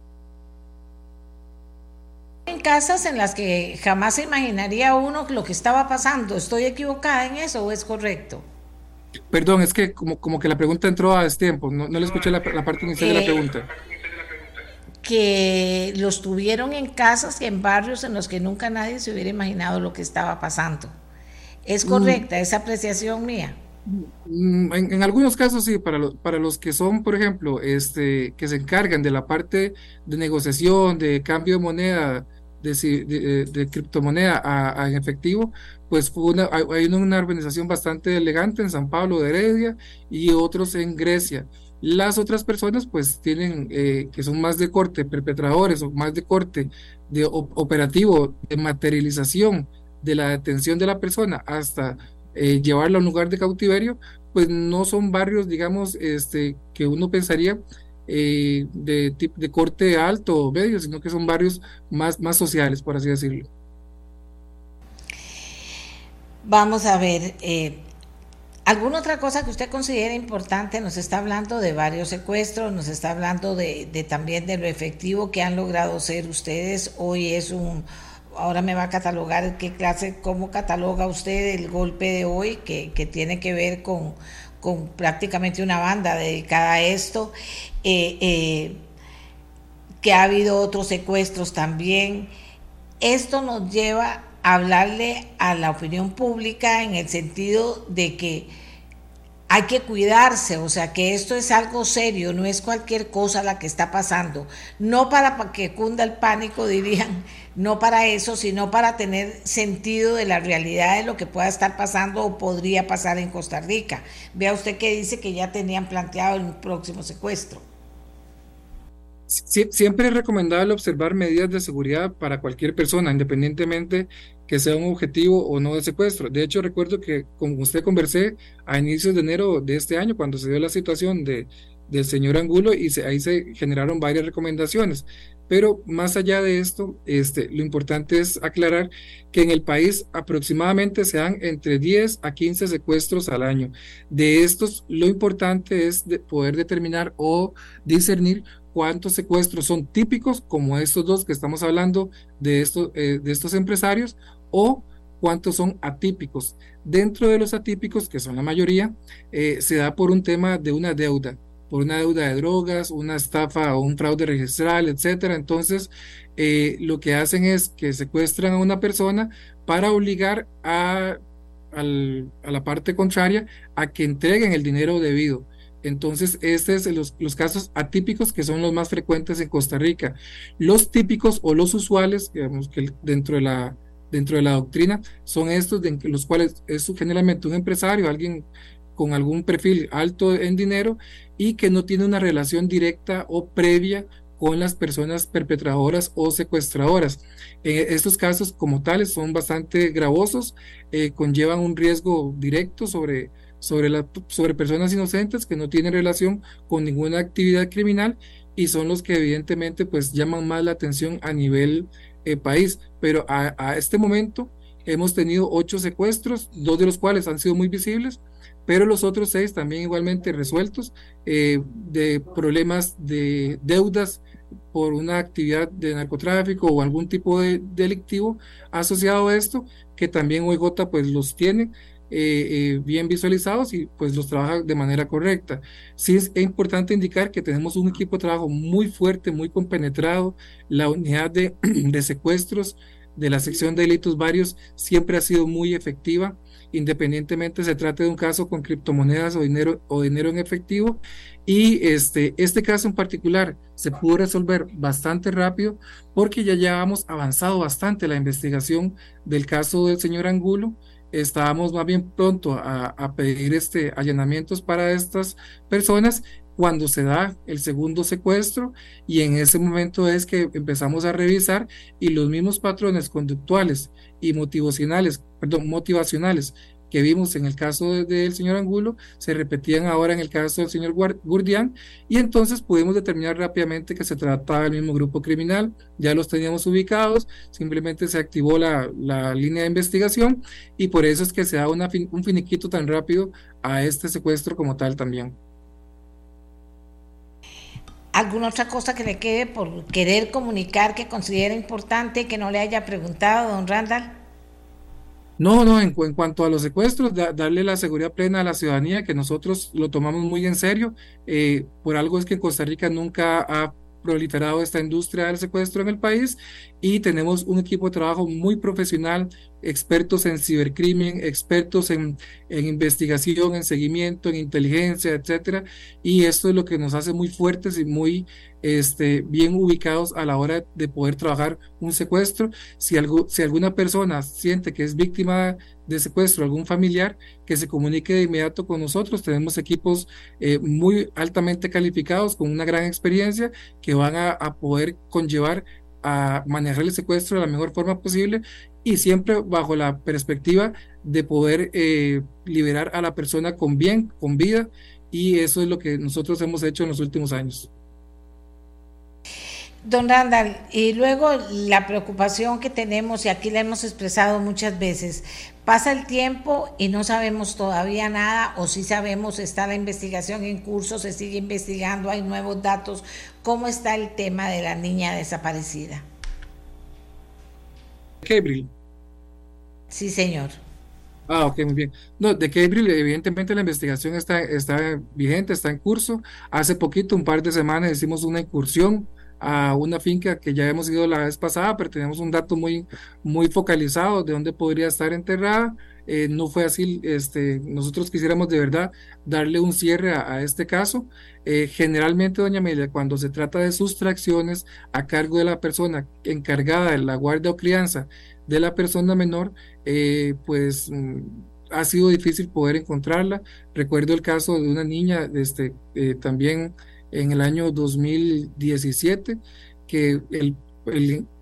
En casas en las que jamás se imaginaría uno lo que estaba pasando, ¿estoy equivocada en eso o es correcto? Perdón, es que como, como que la pregunta entró a tiempo, no, no le escuché la, parte inicial de la pregunta que los tuvieron en casas y en barrios en los que nunca nadie se hubiera imaginado lo que estaba pasando. ¿Es mm. correcta esa apreciación mía? Mm, en, algunos casos sí, para, para los que son, por ejemplo, este, que se encargan de la parte de negociación, de cambio de moneda, de, de, criptomoneda a, en efectivo, pues fue una, hay una organización bastante elegante en San Pablo de Heredia y otros en Grecia. Las otras personas pues tienen, eh, que son más de corte, perpetradores o más de corte de operativo, de materialización de la detención de la persona hasta eh, llevarla a un lugar de cautiverio, pues no son barrios, digamos, este, que uno pensaría eh, de, de corte alto o medio, sino que son barrios más, más sociales, por así decirlo. Vamos a ver, ¿Alguna otra cosa que usted considera importante? Nos está hablando de varios secuestros, nos está hablando de, también de lo efectivo que han logrado ser ustedes. Hoy es un, ahora me va a catalogar qué clase, cómo cataloga usted el golpe de hoy, que, tiene que ver con, con, prácticamente una banda dedicada a esto, eh, eh, que ha habido otros secuestros también. Esto nos lleva hablarle a la opinión pública en el sentido de que hay que cuidarse, o sea que esto es algo serio, no es cualquier cosa la que está pasando, no para que cunda el pánico, dirían, no para eso, sino para tener sentido de la realidad de lo que pueda estar pasando o podría pasar en Costa Rica. Vea usted que dice que ya tenían planteado el próximo secuestro siempre es recomendable observar medidas de seguridad para cualquier persona, independientemente que sea un objetivo o no de secuestro. De hecho, recuerdo que con usted conversé a inicios de enero de este año, cuando se dio la situación de, del señor Angulo, y ahí se generaron varias recomendaciones. Pero más allá de esto, este, lo importante es aclarar que en el país aproximadamente se dan entre 10 a 15 secuestros al año. De estos, lo importante es poder determinar o discernir cuántos secuestros son típicos, como estos dos que estamos hablando de estos, eh, de estos empresarios, o cuántos son atípicos. Dentro de los atípicos, que son la mayoría, eh, se da por un tema de una deuda, por una deuda de drogas, una estafa o un fraude registral, etcétera. Entonces, eh, lo que hacen es que secuestran a una persona para obligar a, a la parte contraria a que entreguen el dinero debido. Entonces, estos son los, casos atípicos que son los más frecuentes en Costa Rica. Los típicos o los usuales, digamos que dentro de la, dentro de la doctrina, son estos los cuales es generalmente un empresario, alguien con algún perfil alto en dinero y que no tiene una relación directa o previa con las personas perpetradoras o secuestradoras. estos casos como tales son bastante gravosos, eh, conllevan un riesgo directo sobre sobre, la, sobre personas inocentes que no tienen relación con ninguna actividad criminal y son los que evidentemente pues llaman más la atención a nivel eh, país. Pero a, este momento hemos tenido ocho secuestros, dos de los cuales han sido muy visibles, pero los otros seis también igualmente resueltos eh, de problemas de deudas por una actividad de narcotráfico o algún tipo de delictivo asociado a esto, que también OIJ pues los tiene eh, eh, bien visualizados y pues los trabaja de manera correcta. Sí es, importante indicar que tenemos un equipo de trabajo muy fuerte, muy compenetrado. La unidad de, de secuestros de la sección de delitos varios siempre ha sido muy efectiva, independientemente se trate de un caso con criptomonedas o dinero, o dinero en efectivo. Y este, este caso en particular se pudo resolver bastante rápido porque ya llevamos avanzado bastante la investigación del caso del señor Angulo estábamos más bien pronto a, a pedir este, allanamientos para estas personas cuando se da el segundo secuestro y en ese momento es que empezamos a revisar y los mismos patrones conductuales y motivacionales, perdón, motivacionales que vimos en el caso del señor Angulo se repetían ahora en el caso del señor Gurdian y entonces pudimos determinar rápidamente que se trataba del mismo grupo criminal, ya los teníamos ubicados, simplemente se activó la, la línea de investigación y por eso es que se da una, un finiquito tan rápido a este secuestro como tal también. ¿Alguna otra cosa que le quede por querer comunicar que considera importante que no le haya preguntado, don Randall? No, no, en, cuanto a los secuestros, darle la seguridad plena a la ciudadanía, que nosotros lo tomamos muy en serio. Eh, por algo es que Costa Rica nunca ha proliferado esta industria del secuestro en el país y tenemos un equipo de trabajo muy profesional, expertos en cibercrimen, expertos en, en, investigación, en seguimiento, en inteligencia, etcétera. Y esto es lo que nos hace muy fuertes y muy este, bien ubicados a la hora de poder trabajar un secuestro. Si, algo, si alguna persona siente que es víctima de secuestro, algún familiar, que se comunique de inmediato con nosotros. Tenemos equipos eh, muy altamente calificados, con una gran experiencia, que van a, a poder conllevar a manejar el secuestro de la mejor forma posible y siempre bajo la perspectiva de poder eh, liberar a la persona con bien, con vida, y eso es lo que nosotros hemos hecho en los últimos años. Don Randall, y luego la preocupación que tenemos, y aquí la hemos expresado muchas veces, pasa el tiempo y no sabemos todavía nada, o si sabemos, está la investigación en curso, se sigue investigando, hay nuevos datos. ¿Cómo está el tema de la niña desaparecida? Gabriel. Sí, señor. Ah, ok, muy bien. No, de Gabriel, evidentemente la investigación está, está vigente, está en curso. Hace poquito, un par de semanas, hicimos una incursión a una finca que ya hemos ido la vez pasada, pero tenemos un dato muy, muy focalizado de dónde podría estar enterrada. Eh, no fue así, este, nosotros quisiéramos de verdad darle un cierre a, este caso. Eh, generalmente, doña Amelia, cuando se trata de sustracciones a cargo de la persona encargada de la guardia o crianza de la persona menor, eh, pues mm, ha sido difícil poder encontrarla. Recuerdo el caso de una niña, este, también en el año 2017, que el,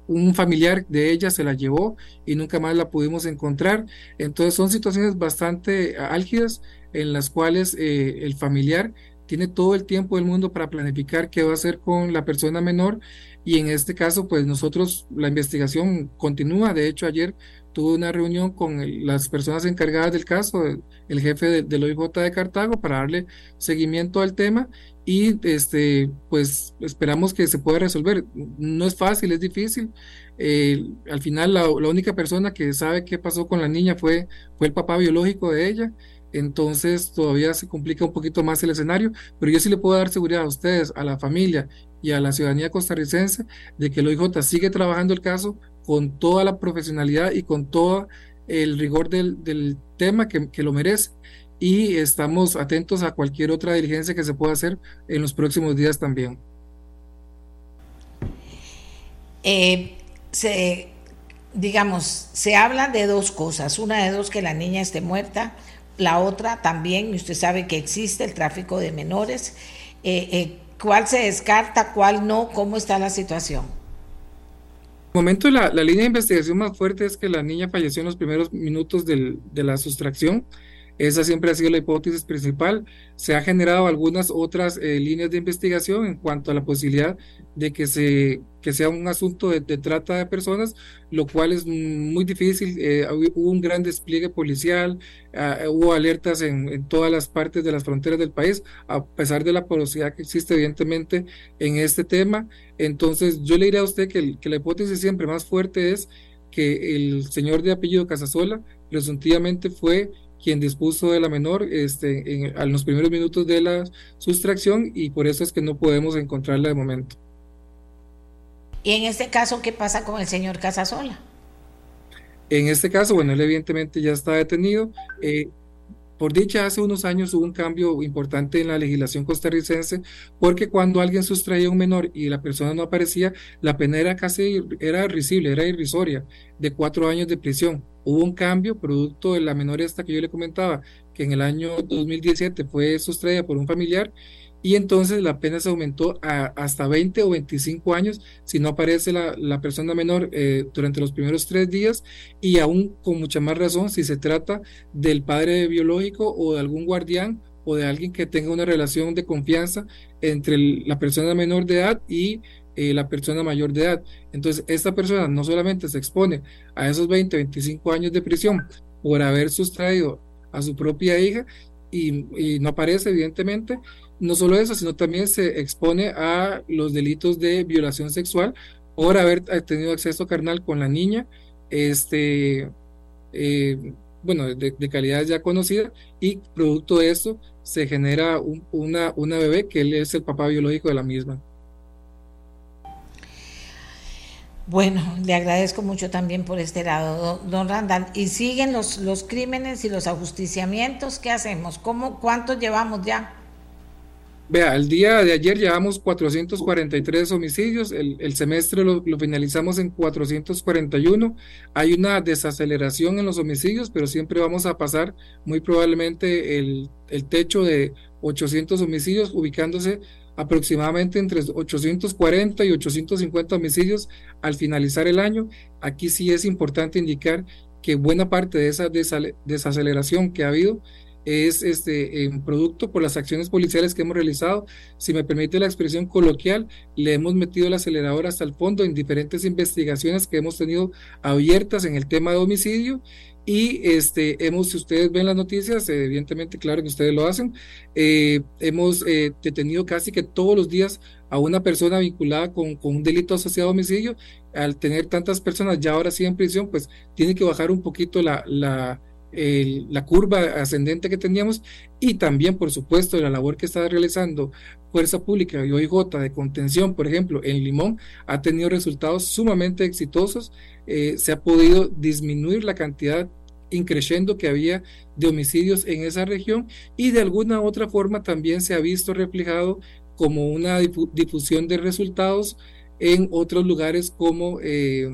un familiar de ella se la llevó y nunca más la pudimos encontrar. Entonces son situaciones bastante álgidas en las cuales eh, el familiar tiene todo el tiempo del mundo para planificar qué va a hacer con la persona menor y en este caso pues nosotros la investigación continúa. De hecho ayer tuve una reunión con las personas encargadas del caso, el, jefe del OIJ de Cartago para darle seguimiento al tema y este, pues esperamos que se pueda resolver. No es fácil, es difícil. Eh, al final la, única persona que sabe qué pasó con la niña fue, fue el papá biológico de ella, entonces todavía se complica un poquito más el escenario, pero yo sí le puedo dar seguridad a ustedes, a la familia y a la ciudadanía costarricense de que el OIJ sigue trabajando el caso con toda la profesionalidad y con todo el rigor del, del tema que, que lo merece y estamos atentos a cualquier otra diligencia que se pueda hacer en los próximos días también. Eh, se, digamos, se habla de dos cosas. Una de dos, que la niña esté muerta. La otra también, y usted sabe que existe el tráfico de menores. Eh, eh, ¿Cuál se descarta, cuál no? ¿Cómo está la situación? En momento, la, la, línea de investigación más fuerte es que la niña falleció en los primeros minutos del, de la sustracción. Esa siempre ha sido la hipótesis principal. Se ha generado algunas otras eh, líneas de investigación en cuanto a la posibilidad de que, se, que sea un asunto de, trata de personas, lo cual es muy difícil. Eh, hubo un gran despliegue policial, ah, hubo alertas en, todas las partes de las fronteras del país, a pesar de la porosidad que existe evidentemente en este tema. Entonces yo le diré a usted que, que la hipótesis siempre más fuerte es que el señor de apellido Casasola presuntivamente fue quien dispuso de la menor este, en, los primeros minutos de la sustracción y por eso es que no podemos encontrarla de momento. ¿Y en este caso qué pasa con el señor Casasola? En este caso, bueno, él evidentemente ya está detenido. Eh, por dicha, hace unos años hubo un cambio importante en la legislación costarricense porque cuando alguien sustraía a un menor y la persona no aparecía, la pena era casi era era irrisoria, de cuatro años de prisión. Hubo un cambio producto de la menor esta que yo le comentaba, que en el año 2017 fue sustraída por un familiar y entonces la pena se aumentó a hasta 20 o 25 años si no aparece la, la persona menor eh, durante los primeros tres días y aún con mucha más razón si se trata del padre biológico o de algún guardián o de alguien que tenga una relación de confianza entre la persona menor de edad y eh, la persona mayor de edad. Entonces, esta persona no solamente se expone a esos 20, 25 años de prisión por haber sustraído a su propia hija y, y no aparece, evidentemente, no solo eso, sino también se expone a los delitos de violación sexual por haber tenido acceso carnal con la niña, este, eh, bueno, de, calidad ya conocida, y producto de eso se genera una, una bebé que él es el papá biológico de la misma. Bueno, le agradezco mucho también por este lado, don Randall. ¿Y siguen los, los crímenes y los ajusticiamientos? ¿Qué hacemos? ¿Cómo, ¿Cuántos llevamos ya? Vea, el día de ayer llevamos 443 homicidios, el, semestre lo, finalizamos en 441. Hay una desaceleración en los homicidios, pero siempre vamos a pasar muy probablemente el, el techo de 800 homicidios, ubicándose aproximadamente entre 840 y 850 homicidios al finalizar el año. Aquí sí es importante indicar que buena parte de esa desaceleración que ha habido es este en producto por las acciones policiales que hemos realizado. Si me permite la expresión coloquial, le hemos metido el acelerador hasta el fondo en diferentes investigaciones que hemos tenido abiertas en el tema de homicidio y este hemos, si ustedes ven las noticias, evidentemente, claro que ustedes lo hacen, eh, hemos eh, detenido casi que todos los días a una persona vinculada con, con un delito asociado a homicidio. Al tener tantas personas ya ahora sí en prisión, pues tiene que bajar un poquito la, la la curva ascendente que teníamos y también, por supuesto, la labor que está realizando Fuerza Pública y OIJ de contención, por ejemplo, en Limón, ha tenido resultados sumamente exitosos. Eh, se ha podido disminuir la cantidad increciendo que había de homicidios en esa región y de alguna otra forma también se ha visto reflejado como una difusión de resultados en otros lugares como eh,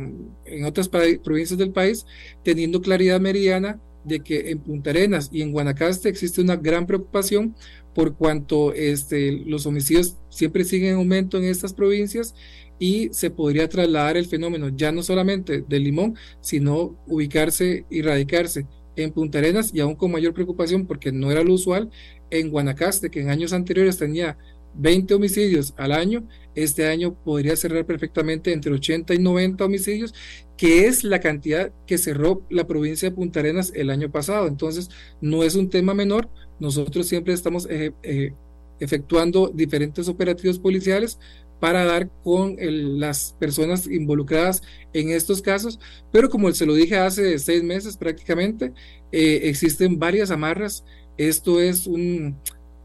en otras provincias del país, teniendo claridad meridiana de que en Punta Arenas y en Guanacaste existe una gran preocupación por cuanto este, los homicidios siempre siguen en aumento en estas provincias y se podría trasladar el fenómeno ya no solamente del limón, sino ubicarse y radicarse en Punta Arenas y aún con mayor preocupación porque no era lo usual en Guanacaste, que en años anteriores tenía 20 homicidios al año, este año podría cerrar perfectamente entre 80 y 90 homicidios, que es la cantidad que cerró la provincia de Punta Arenas el año pasado. Entonces, no es un tema menor. Nosotros siempre estamos eh, eh, efectuando diferentes operativos policiales para dar con las personas involucradas en estos casos, pero como se lo dije hace seis meses prácticamente, eh, existen varias amarras. Esto es un,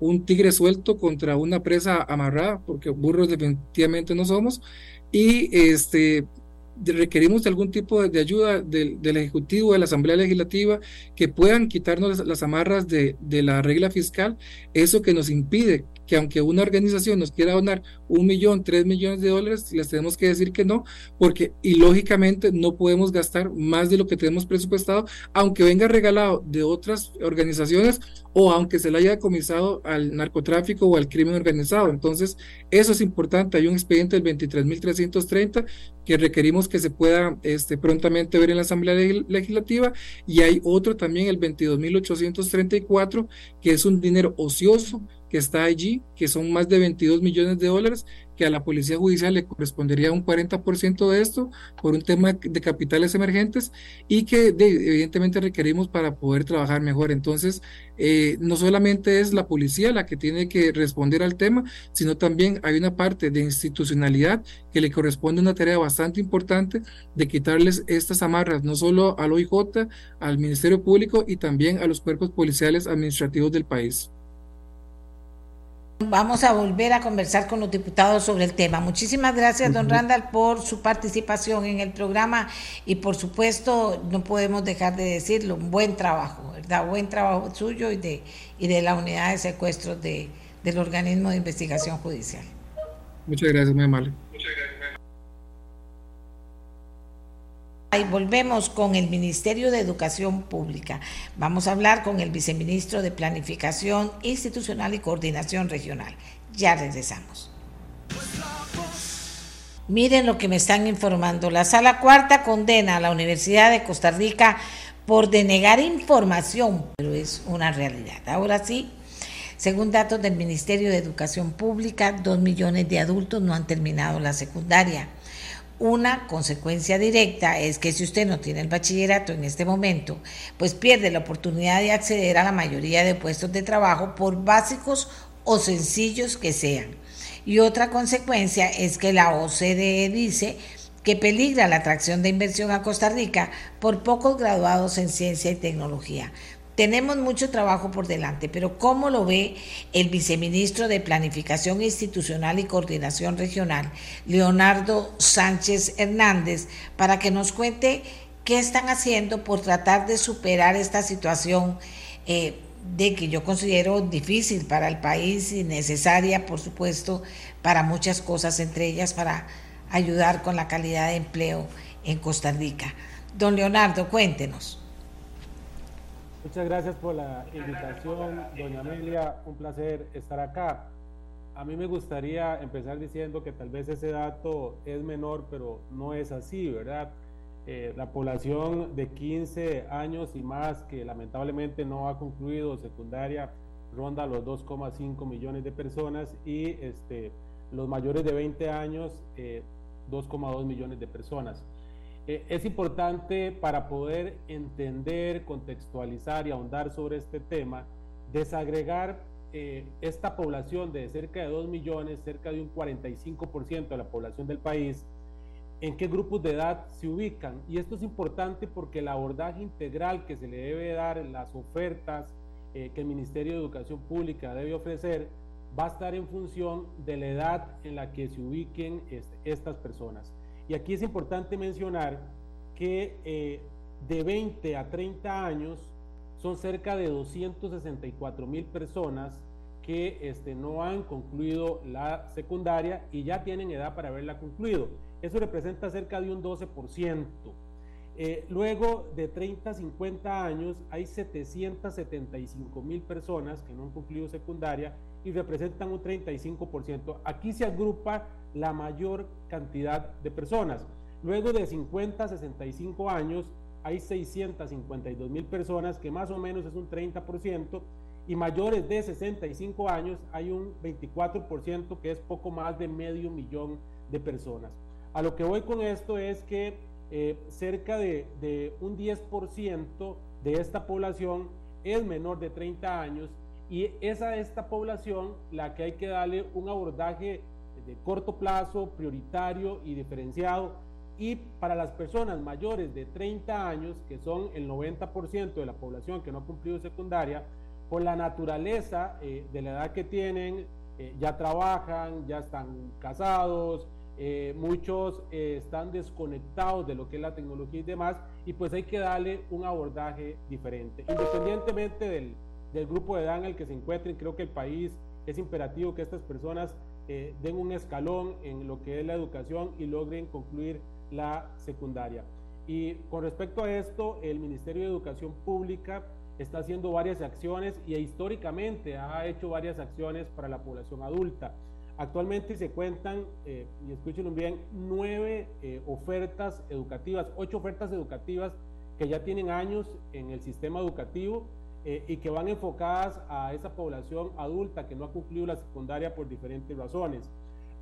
un tigre suelto contra una presa amarrada, porque burros definitivamente no somos, y este, requerimos de algún tipo de, ayuda del, Ejecutivo, de la Asamblea Legislativa, que puedan quitarnos las, amarras de, la regla fiscal, eso que nos impide que aunque una organización nos quiera donar un millón, tres millones de dólares, les tenemos que decir que no, porque ilógicamente no podemos gastar más de lo que tenemos presupuestado, aunque venga regalado de otras organizaciones o aunque se le haya decomisado al narcotráfico o al crimen organizado. Entonces, eso es importante. Hay un expediente del 23.330 que requerimos que se pueda este, prontamente ver en la Asamblea Legislativa y hay otro también, el 22.834, que es un dinero ocioso que está allí, que son más de 22 millones de dólares, que a la Policía Judicial le correspondería un 40% de esto por un tema de capitales emergentes y que evidentemente requerimos para poder trabajar mejor. Entonces, eh, no solamente es la policía la que tiene que responder al tema, sino también hay una parte de institucionalidad que le corresponde una tarea bastante importante de quitarles estas amarras, no solo al OIJ, al Ministerio Público y también a los cuerpos policiales administrativos del país. Vamos a volver a conversar con los diputados sobre el tema. Muchísimas gracias, don Randall, por su participación en el programa y por supuesto no podemos dejar de decirlo, un buen trabajo, ¿verdad? Buen trabajo suyo y de, y de la unidad de secuestros de, del organismo de investigación judicial. Muchas gracias, muy amable. Y volvemos con el Ministerio de Educación Pública. Vamos a hablar con el viceministro de Planificación Institucional y Coordinación Regional. Ya regresamos. Miren lo que me están informando. La sala cuarta condena a la Universidad de Costa Rica por denegar información, pero es una realidad. Ahora sí, según datos del Ministerio de Educación Pública, dos millones de adultos no han terminado la secundaria. Una consecuencia directa es que si usted no tiene el bachillerato en este momento, pues pierde la oportunidad de acceder a la mayoría de puestos de trabajo por básicos o sencillos que sean. Y otra consecuencia es que la OCDE dice que peligra la atracción de inversión a Costa Rica por pocos graduados en ciencia y tecnología. Tenemos mucho trabajo por delante, pero ¿cómo lo ve el viceministro de Planificación Institucional y Coordinación Regional, Leonardo Sánchez Hernández, para que nos cuente qué están haciendo por tratar de superar esta situación eh, de que yo considero difícil para el país y necesaria, por supuesto, para muchas cosas, entre ellas para ayudar con la calidad de empleo en Costa Rica? Don Leonardo, cuéntenos. Muchas gracias por la invitación, doña Amelia. Un placer estar acá. A mí me gustaría empezar diciendo que tal vez ese dato es menor, pero no es así, ¿verdad? Eh, la población de 15 años y más que lamentablemente no ha concluido secundaria ronda los 2,5 millones de personas y este, los mayores de 20 años 2,2 eh, millones de personas. Eh, es importante para poder entender, contextualizar y ahondar sobre este tema, desagregar eh, esta población de cerca de 2 millones, cerca de un 45% de la población del país, en qué grupos de edad se ubican. Y esto es importante porque el abordaje integral que se le debe dar las ofertas eh, que el Ministerio de Educación Pública debe ofrecer va a estar en función de la edad en la que se ubiquen estas personas. Y aquí es importante mencionar que eh, de 20 a 30 años son cerca de 264 mil personas que este, no han concluido la secundaria y ya tienen edad para haberla concluido. Eso representa cerca de un 12%. Eh, luego de 30 a 50 años hay 775 mil personas que no han concluido secundaria y representan un 35%. Aquí se agrupa la mayor cantidad de personas. Luego de 50 a 65 años hay 652 mil personas, que más o menos es un 30%, y mayores de 65 años hay un 24%, que es poco más de medio millón de personas. A lo que voy con esto es que eh, cerca de, de un 10% de esta población es menor de 30 años y es a esta población la que hay que darle un abordaje de corto plazo, prioritario y diferenciado. Y para las personas mayores de 30 años, que son el 90% de la población que no ha cumplido secundaria, por la naturaleza eh, de la edad que tienen, eh, ya trabajan, ya están casados, eh, muchos están desconectados de lo que es la tecnología y demás, y pues hay que darle un abordaje diferente. Independientemente del, del grupo de edad en el que se encuentren, creo que el país es imperativo que estas personas eh, den un escalón en lo que es la educación y logren concluir la secundaria. Y con respecto a esto, el Ministerio de Educación Pública está haciendo varias acciones y históricamente ha hecho varias acciones para la población adulta. Actualmente se cuentan, eh, y escúchenlo bien, nueve eh, ofertas educativas, ocho ofertas educativas que ya tienen años en el sistema educativo eh, y que van enfocadas a esa población adulta que no ha cumplido la secundaria por diferentes razones.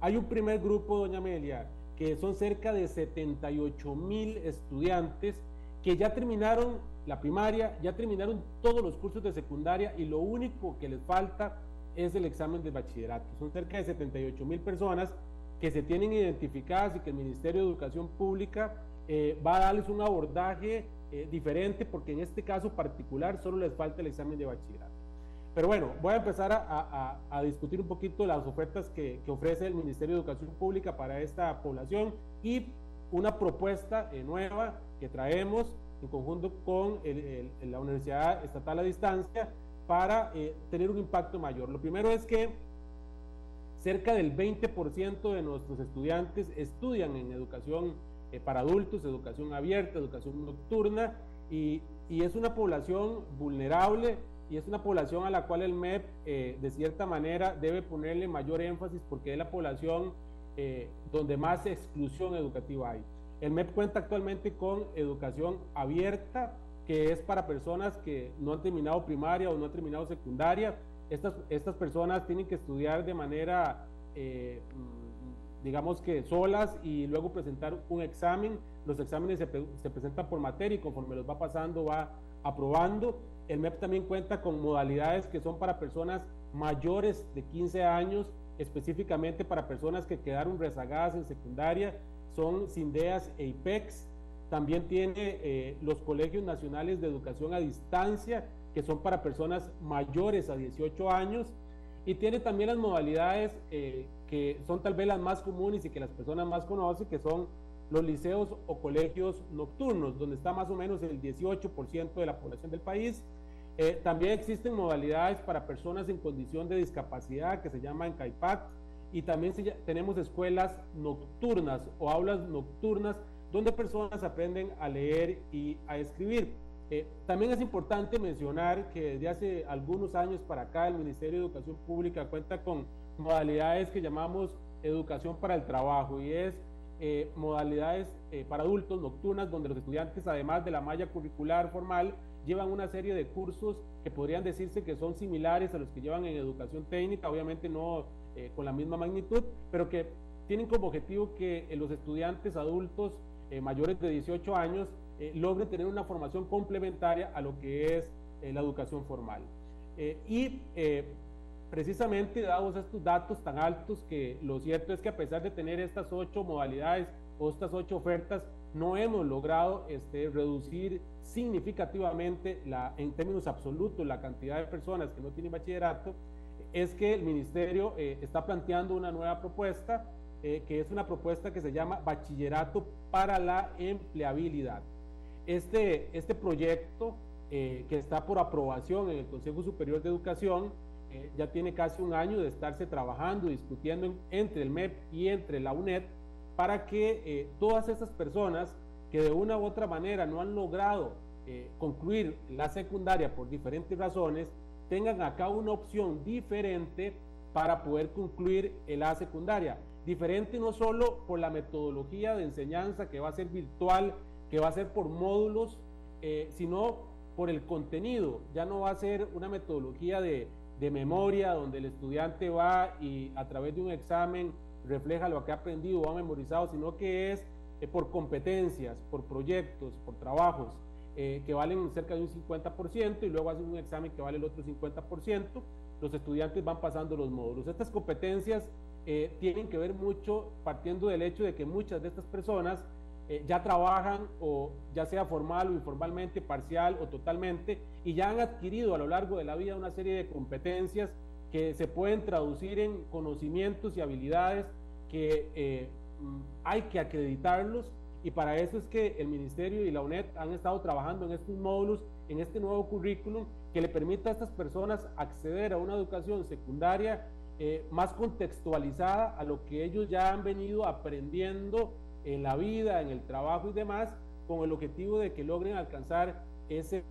Hay un primer grupo, doña Amelia, que son cerca de 78 mil estudiantes que ya terminaron la primaria, ya terminaron todos los cursos de secundaria y lo único que les falta es el examen de bachillerato. Son cerca de 78 mil personas que se tienen identificadas y que el Ministerio de Educación Pública eh, va a darles un abordaje eh, diferente porque en este caso particular solo les falta el examen de bachillerato. Pero bueno, voy a empezar a, discutir un poquito las ofertas que, ofrece el Ministerio de Educación Pública para esta población y una propuesta eh, nueva que traemos en conjunto con la Universidad Estatal a Distancia para eh, tener un impacto mayor. Lo primero es que cerca del 20% de nuestros estudiantes estudian en educación eh, para adultos, educación abierta, educación nocturna, y, y, es una población vulnerable y es una población a la cual el MEP eh, de cierta manera debe ponerle mayor énfasis porque es la población donde más exclusión educativa hay. El MEP cuenta actualmente con educación abierta, que es para personas que no han terminado primaria o no han terminado secundaria. Estas, estas personas tienen que estudiar de manera, eh, digamos que solas y luego presentar un examen. Los exámenes se, se presentan por materia y conforme los va pasando va aprobando. El MEP también cuenta con modalidades que son para personas mayores de 15 años, específicamente para personas que quedaron rezagadas en secundaria, son SINDEAS e IPEX. También tiene eh, los colegios nacionales de educación a distancia, que son para personas mayores a 18 años. Y tiene también las modalidades eh, que son tal vez las más comunes y que las personas más conocen, que son los liceos o colegios nocturnos, donde está más o menos el 18% de la población del país. Eh, también existen modalidades para personas en condición de discapacidad que se llaman CAIPAC y también tenemos escuelas nocturnas o aulas nocturnas donde personas aprenden a leer y a escribir. Eh, también es importante mencionar que desde hace algunos años para acá el Ministerio de Educación Pública cuenta con modalidades que llamamos educación para el trabajo y es eh, modalidades eh, para adultos nocturnas donde los estudiantes además de la malla curricular formal llevan una serie de cursos que podrían decirse que son similares a los que llevan en educación técnica, obviamente no con la misma magnitud, pero que tienen como objetivo que los estudiantes adultos eh, mayores de 18 años eh, logren tener una formación complementaria a lo que es eh, la educación formal. y precisamente dados estos datos tan altos, que lo cierto es que a pesar de tener estas ocho modalidades o estas ocho ofertas, no hemos logrado este, reducir significativamente la, en términos absolutos la cantidad de personas que no tienen bachillerato, es que el ministerio está planteando una nueva propuesta eh, que es una propuesta que se llama Bachillerato para la Empleabilidad. Este, este proyecto eh, que está por aprobación en el Consejo Superior de Educación eh, ya tiene casi un año de estarse trabajando, discutiendo entre el MEP y entre la UNED para que todas esas personas que de una u otra manera no han logrado concluir la secundaria por diferentes razones, tengan acá una opción diferente para poder concluir la secundaria. Diferente no solo por la metodología de enseñanza que va a ser virtual, que va a ser por módulos, eh, sino por el contenido. Ya no va a ser una metodología de, memoria donde el estudiante va y a través de un examen refleja lo que ha aprendido o ha memorizado, sino que es eh, por competencias, por proyectos, por trabajos. Eh, que valen cerca de un 50% y luego hacen un examen que vale el otro 50%, los estudiantes van pasando los módulos. Estas competencias eh, tienen que ver mucho partiendo del hecho de que muchas de estas personas eh, ya trabajan o ya sea formal o informalmente, parcial o totalmente, y ya han adquirido a lo largo de la vida una serie de competencias que se pueden traducir en conocimientos y habilidades que eh, mm, hay que acreditarlos. Y para eso es que el Ministerio y la UNED han estado trabajando en estos módulos, en este nuevo currículum que le permita a estas personas acceder a una educación secundaria eh, más contextualizada a lo que ellos ya han venido aprendiendo en la vida, en el trabajo y demás, con el objetivo de que logren alcanzar ese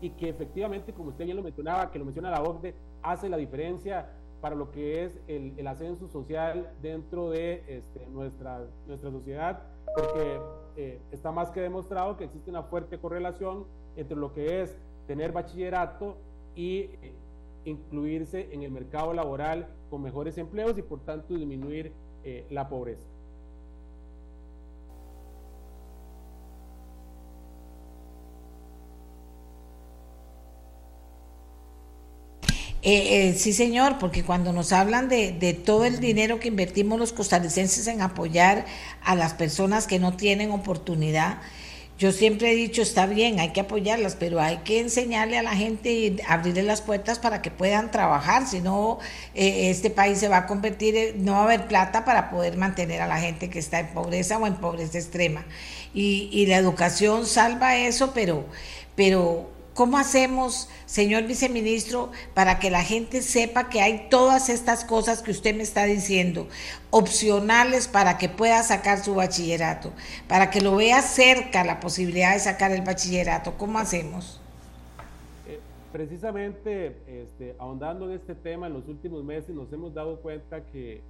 y que efectivamente, como usted bien lo mencionaba, que lo menciona la OCDE, hace la diferencia para lo que es el, ascenso social dentro de este, nuestra, nuestra sociedad, porque eh, está más que demostrado que existe una fuerte correlación entre lo que es tener bachillerato y eh, incluirse en el mercado laboral con mejores empleos y por tanto disminuir eh, la pobreza. Eh, sí, señor, porque cuando nos hablan de, todo el dinero que invertimos los costarricenses en apoyar a las personas que no tienen oportunidad, yo siempre he dicho, está bien, hay que apoyarlas, pero hay que enseñarle a la gente y abrirle las puertas para que puedan trabajar, si no, eh, este país se va a convertir, no va a haber plata para poder mantener a la gente que está en pobreza o en pobreza extrema. Y, y la educación salva eso, pero, pero ¿Cómo hacemos, señor viceministro, para que la gente sepa que hay todas estas cosas que usted me está diciendo, opcionales para que pueda sacar su bachillerato, para que lo vea cerca la posibilidad de sacar el bachillerato? ¿Cómo hacemos? Eh, precisamente, este, ahondando en este tema, en los últimos meses nos hemos dado cuenta que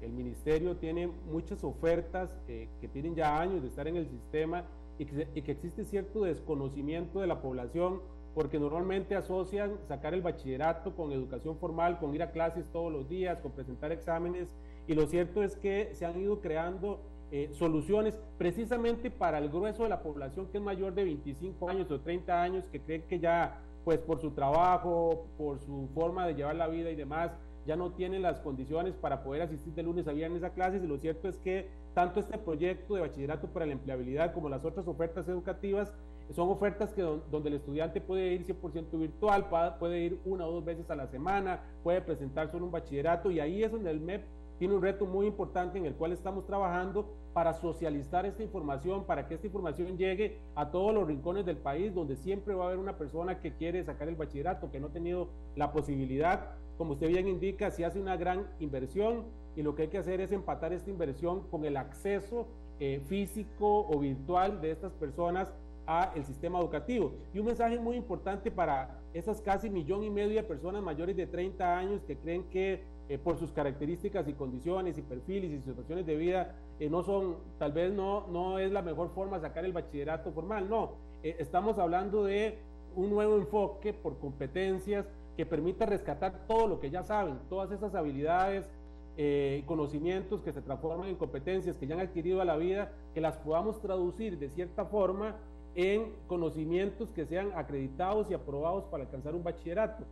el ministerio tiene muchas ofertas eh, que tienen ya años de estar en el sistema y que, existe cierto desconocimiento de la población porque normalmente asocian sacar el bachillerato con educación formal, con ir a clases todos los días, con presentar exámenes, y lo cierto es que se han ido creando eh, soluciones precisamente para el grueso de la población que es mayor de 25 años o 30 años, que creen que ya, pues por su trabajo, por su forma de llevar la vida y demás, ya no tienen las condiciones para poder asistir de lunes a viernes a clases y lo cierto es que tanto este proyecto de bachillerato para la empleabilidad como las otras ofertas educativas son ofertas que donde el estudiante puede ir 100% virtual, puede ir una o dos veces a la semana, puede presentar solo un bachillerato y ahí es donde el MEP tiene un reto muy importante en el cual estamos trabajando para socializar esta información, para que esta información llegue a todos los rincones del país, donde siempre va a haber una persona que quiere sacar el bachillerato, que no ha tenido la posibilidad. Como usted bien indica, se hace una gran inversión y lo que hay que hacer es empatar esta inversión con el acceso eh, físico o virtual de estas personas a el sistema educativo. Y un mensaje muy importante para esas casi millón y medio de personas mayores de 30 años que creen que eh, por sus características y condiciones y perfiles y situaciones de vida eh, no son, tal vez no, no es la mejor forma sacar el bachillerato formal. No, estamos hablando de un nuevo enfoque por competencias que permita rescatar todo lo que ya saben, todas esas habilidades, eh, conocimientos que se transforman en competencias que ya han adquirido a la vida, que las podamos traducir de cierta forma en conocimientos que sean acreditados y aprobados para alcanzar un bachillerato.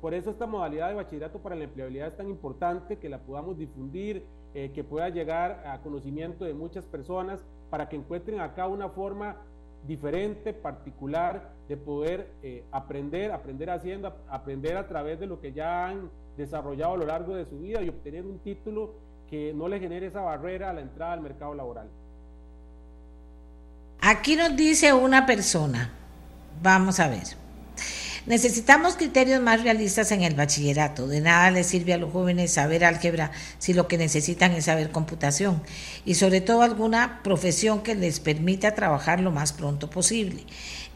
Por eso esta modalidad de bachillerato para la empleabilidad es tan importante que la podamos difundir, eh, que pueda llegar a conocimiento de muchas personas para que encuentren acá una forma diferente, particular, de poder eh, aprender, aprender haciendo, aprender a través de lo que ya han desarrollado a lo largo de su vida y obtener un título que no le genere esa barrera a la entrada al mercado laboral. Aquí nos dice una persona, vamos a ver, necesitamos criterios más realistas en el bachillerato. De nada les sirve a los jóvenes saber álgebra si lo que necesitan es saber computación y sobre todo alguna profesión que les permita trabajar lo más pronto posible.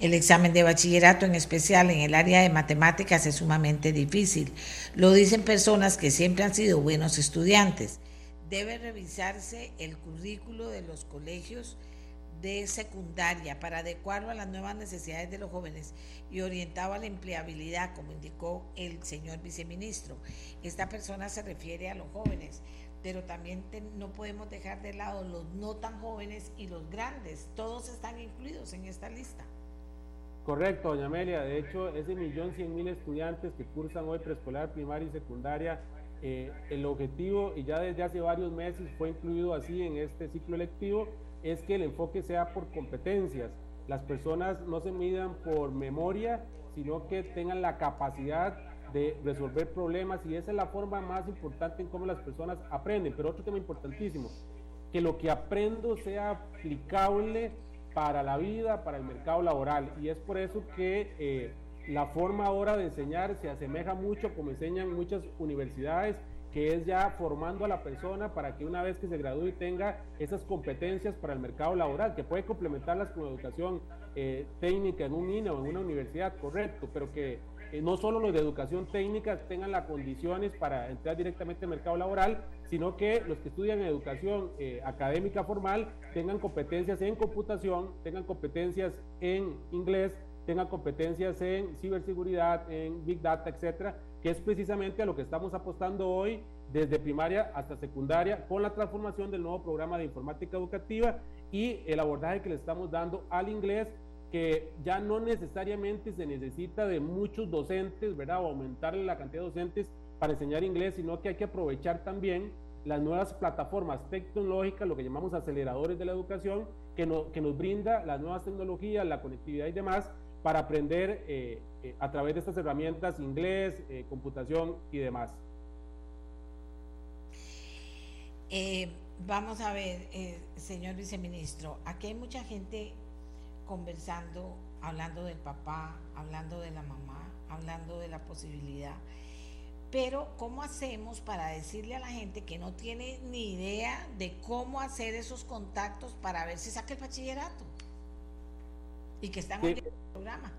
El examen de bachillerato, en especial en el área de matemáticas, es sumamente difícil. Lo dicen personas que siempre han sido buenos estudiantes. Debe revisarse el currículo de los colegios de secundaria para adecuarlo a las nuevas necesidades de los jóvenes y orientado a la empleabilidad, como indicó el señor viceministro. Esta persona se refiere a los jóvenes, pero también no podemos dejar de lado los no tan jóvenes y los grandes. Todos están incluidos en esta lista. Correcto, doña Amelia. De hecho, ese millón cien mil estudiantes que cursan hoy preescolar, primaria y secundaria, eh, el objetivo, y ya desde hace varios meses fue incluido así en este ciclo electivo, es que el enfoque sea por competencias. Las personas no se midan por memoria, sino que tengan la capacidad de resolver problemas y esa es la forma más importante en cómo las personas aprenden. Pero otro tema importantísimo, que lo que aprendo sea aplicable para la vida, para el mercado laboral. Y es por eso que eh, la forma ahora de enseñar se asemeja mucho como enseñan muchas universidades que es ya formando a la persona para que una vez que se gradúe tenga esas competencias para el mercado laboral, que puede complementarlas con educación eh, técnica en un INE o en una universidad, correcto, pero que eh, no solo los de educación técnica tengan las condiciones para entrar directamente al mercado laboral, sino que los que estudian educación eh, académica formal tengan competencias en computación, tengan competencias en inglés, tengan competencias en ciberseguridad, en big data, etcétera, que es precisamente a lo que estamos apostando hoy desde primaria hasta secundaria con la transformación del nuevo programa de informática educativa y el abordaje que le estamos dando al inglés que ya no necesariamente se necesita de muchos docentes, ¿verdad? O aumentarle la cantidad de docentes para enseñar inglés, sino que hay que aprovechar también las nuevas plataformas tecnológicas, lo que llamamos aceleradores de la educación, que, que nos brinda las nuevas tecnologías, la conectividad y demás, para aprender eh, eh, a través de estas herramientas inglés, eh, computación y demás. vamos a ver, señor viceministro, aquí hay mucha gente conversando, hablando del papá, hablando de la mamá, hablando de la posibilidad. Pero ¿cómo hacemos para decirle a la gente que no tiene ni idea de cómo hacer esos contactos para ver si saca el bachillerato? Y que están oyendo el programa.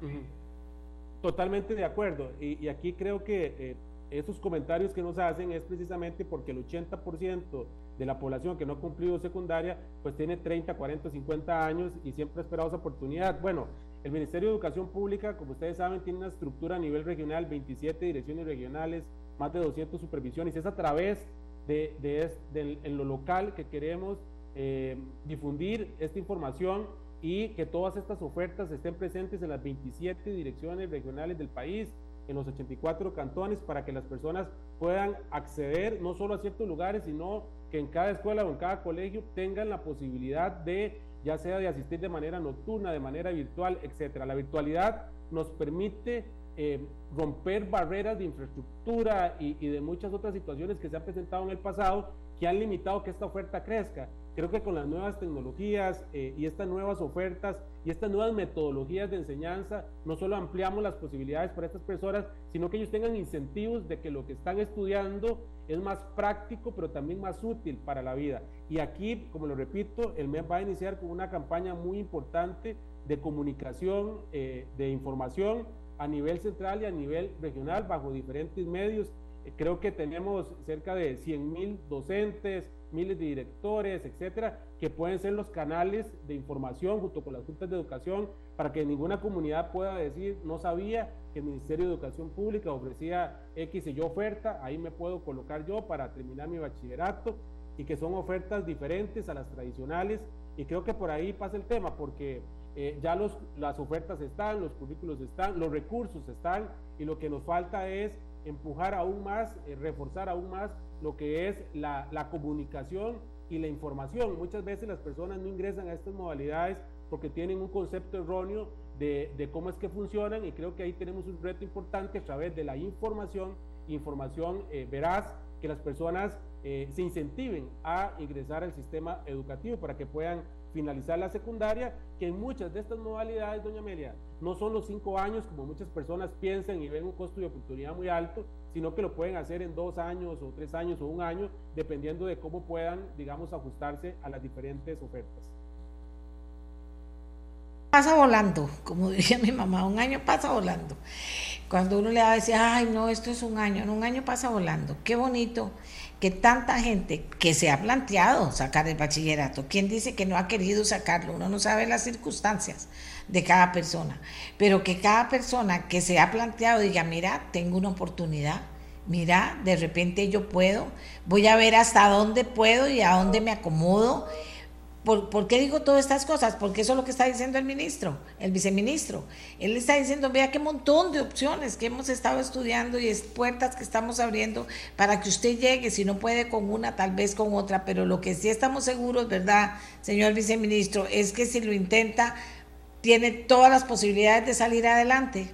Totalmente de acuerdo. Y, aquí creo que eh, esos comentarios que nos hacen es precisamente porque el 80% de la población que no ha cumplido secundaria, pues tiene 30, 40, 50 años y siempre ha esperado esa oportunidad. Bueno, el Ministerio de Educación Pública, como ustedes saben, tiene una estructura a nivel regional, 27 direcciones regionales, más de 200 supervisiones. Es a través de, en lo local que queremos eh, difundir esta información y que todas estas ofertas estén presentes en las 27 direcciones regionales del país, en los 84 cantones, para que las personas puedan acceder no solo a ciertos lugares, sino que en cada escuela o en cada colegio tengan la posibilidad de, ya sea de asistir de manera nocturna, de manera virtual, etcétera. La virtualidad nos permite eh, romper barreras de infraestructura y, y, de muchas otras situaciones que se han presentado en el pasado que han limitado que esta oferta crezca. Creo que con las nuevas tecnologías eh, y estas nuevas ofertas y estas nuevas metodologías de enseñanza, no solo ampliamos las posibilidades para estas personas, sino que ellos tengan incentivos de que lo que están estudiando es más práctico, pero también más útil para la vida. Y aquí, como lo repito, el MEP va a iniciar con una campaña muy importante de comunicación, eh, de información a nivel central y a nivel regional, bajo diferentes medios. Eh, creo que tenemos cerca de 100 mil docentes, miles de directores, etcétera, que pueden ser los canales de información junto con las juntas de educación para que ninguna comunidad pueda decir, no sabía que el Ministerio de Educación Pública ofrecía X y yo oferta, ahí me puedo colocar yo para terminar mi bachillerato y que son ofertas diferentes a las tradicionales. Y creo que por ahí pasa el tema porque eh, ya los, las ofertas están, los currículos están, los recursos están y lo que nos falta es empujar aún más, eh, reforzar aún más lo que es la, la, comunicación y la información. Muchas veces las personas no ingresan a estas modalidades porque tienen un concepto erróneo de, de, cómo es que funcionan y creo que ahí tenemos un reto importante a través de la información, información eh, veraz, que las personas eh, se incentiven a ingresar al sistema educativo para que puedan finalizar la secundaria, que en muchas de estas modalidades, doña Amelia, no son los cinco años como muchas personas piensan y ven un costo de oportunidad muy alto, sino que lo pueden hacer en dos años o tres años o un año, dependiendo de cómo puedan, digamos, ajustarse a las diferentes ofertas. Pasa volando, como diría mi mamá, un año pasa volando. Cuando uno le va a decir, ay, no, esto es un año, un año pasa volando. Qué bonito que tanta gente que se ha planteado sacar el bachillerato, ¿quién dice que no ha querido sacarlo? Uno no sabe las circunstancias de cada persona, pero que cada persona que se ha planteado diga, mira, tengo una oportunidad, mira, de repente yo puedo, voy a ver hasta dónde puedo y a dónde me acomodo ¿Por, qué digo todas estas cosas? Porque eso es lo que está diciendo el ministro, el viceministro. Él está diciendo, vea qué montón de opciones que hemos estado estudiando y es puertas que estamos abriendo para que usted llegue, si no puede con una, tal vez con otra, pero lo que sí estamos seguros, ¿verdad, señor viceministro? Es que si lo intenta, tiene todas las posibilidades de salir adelante.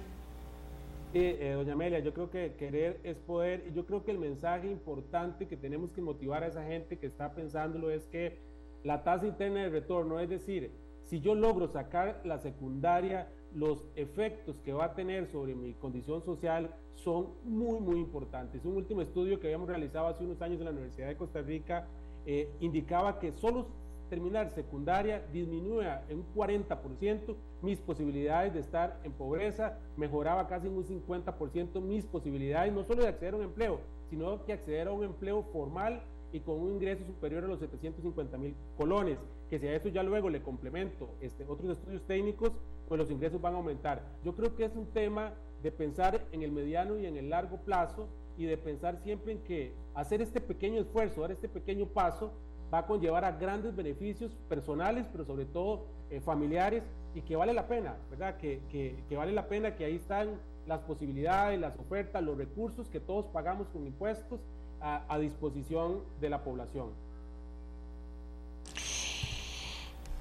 Sí, eh, doña Amelia, yo creo que querer es poder y yo creo que el mensaje importante que tenemos que motivar a esa gente que está pensándolo es que la tasa interna de retorno, es decir, si yo logro sacar la secundaria, los efectos que va a tener sobre mi condición social son muy, muy importantes. Un último estudio que habíamos realizado hace unos años en la Universidad de Costa Rica eh, indicaba que solo terminar secundaria disminuye en un 40% mis posibilidades de estar en pobreza, mejoraba casi en un 50% mis posibilidades no solo de acceder a un empleo, sino que acceder a un empleo formal y con un ingreso superior a los 750 mil colones, que si a eso ya luego le complemento este, otros estudios técnicos, pues los ingresos van a aumentar. Yo creo que es un tema de pensar en el mediano y en el largo plazo y de pensar siempre en que hacer este pequeño esfuerzo, dar este pequeño paso, va a conllevar a grandes beneficios personales, pero sobre todo eh, familiares, y que vale la pena, ¿verdad? Que, que, que vale la pena que ahí están las posibilidades, las ofertas, los recursos que todos pagamos con impuestos a disposición de la población.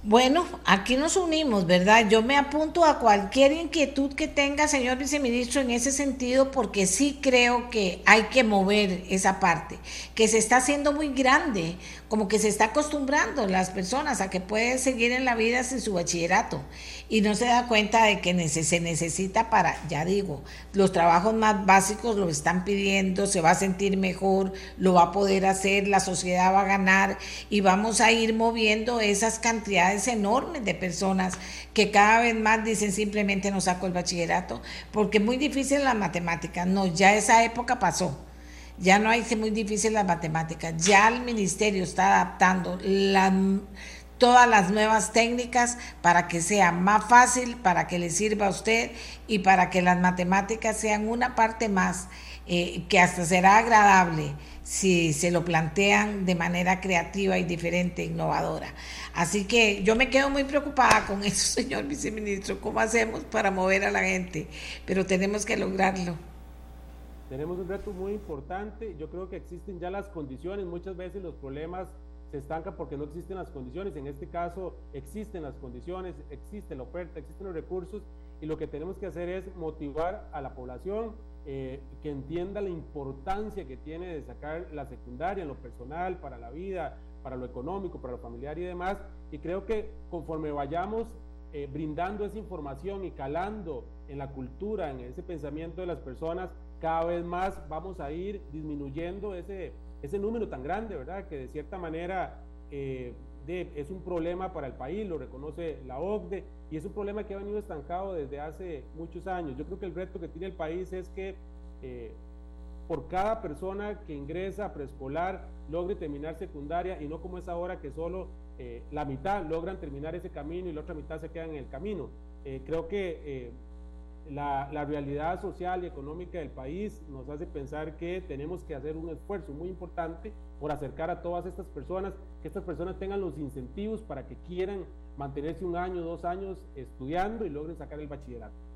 Bueno, aquí nos unimos, ¿verdad? Yo me apunto a cualquier inquietud que tenga, señor viceministro, en ese sentido, porque sí creo que hay que mover esa parte, que se está haciendo muy grande, como que se está acostumbrando las personas a que pueden seguir en la vida sin su bachillerato y no se da cuenta de que se necesita para, ya digo, los trabajos más básicos lo están pidiendo, se va a sentir mejor, lo va a poder hacer, la sociedad va a ganar y vamos a ir moviendo esas cantidades enormes de personas que cada vez más dicen simplemente no saco el bachillerato, porque es muy difícil la matemática, no, ya esa época pasó. Ya no hay muy difícil las matemáticas, ya el ministerio está adaptando todas las nuevas técnicas para que sea más fácil, para que le sirva a usted y para que las matemáticas sean una parte más eh, que hasta será agradable si se lo plantean de manera creativa y diferente, innovadora. Así que yo me quedo muy preocupada con eso, señor viceministro, ¿cómo hacemos para mover a la gente? Pero tenemos que lograrlo. Tenemos un reto muy importante, yo creo que existen ya las condiciones, muchas veces los problemas se estanca porque no existen las condiciones. En este caso existen las condiciones, existe la oferta, existen los recursos y lo que tenemos que hacer es motivar a la población eh, que entienda la importancia que tiene de sacar la secundaria en lo personal, para la vida, para lo económico, para lo familiar y demás. Y creo que conforme vayamos eh, brindando esa información y calando en la cultura, en ese pensamiento de las personas, cada vez más vamos a ir disminuyendo ese ese número tan grande, ¿verdad? Que de cierta manera eh, es un problema para el país, lo reconoce la OCDE, y es un problema que ha venido estancado desde hace muchos años. Yo creo que el reto que tiene el país es que eh, por cada persona que ingresa a preescolar logre terminar secundaria y no como es ahora que solo eh, la mitad logran terminar ese camino y la otra mitad se quedan en el camino. creo que la, realidad social y económica del país nos hace pensar que tenemos que hacer un esfuerzo muy importante por acercar a todas estas personas, que estas personas tengan los incentivos para que quieran mantenerse un año, dos años estudiando y logren sacar el bachillerato.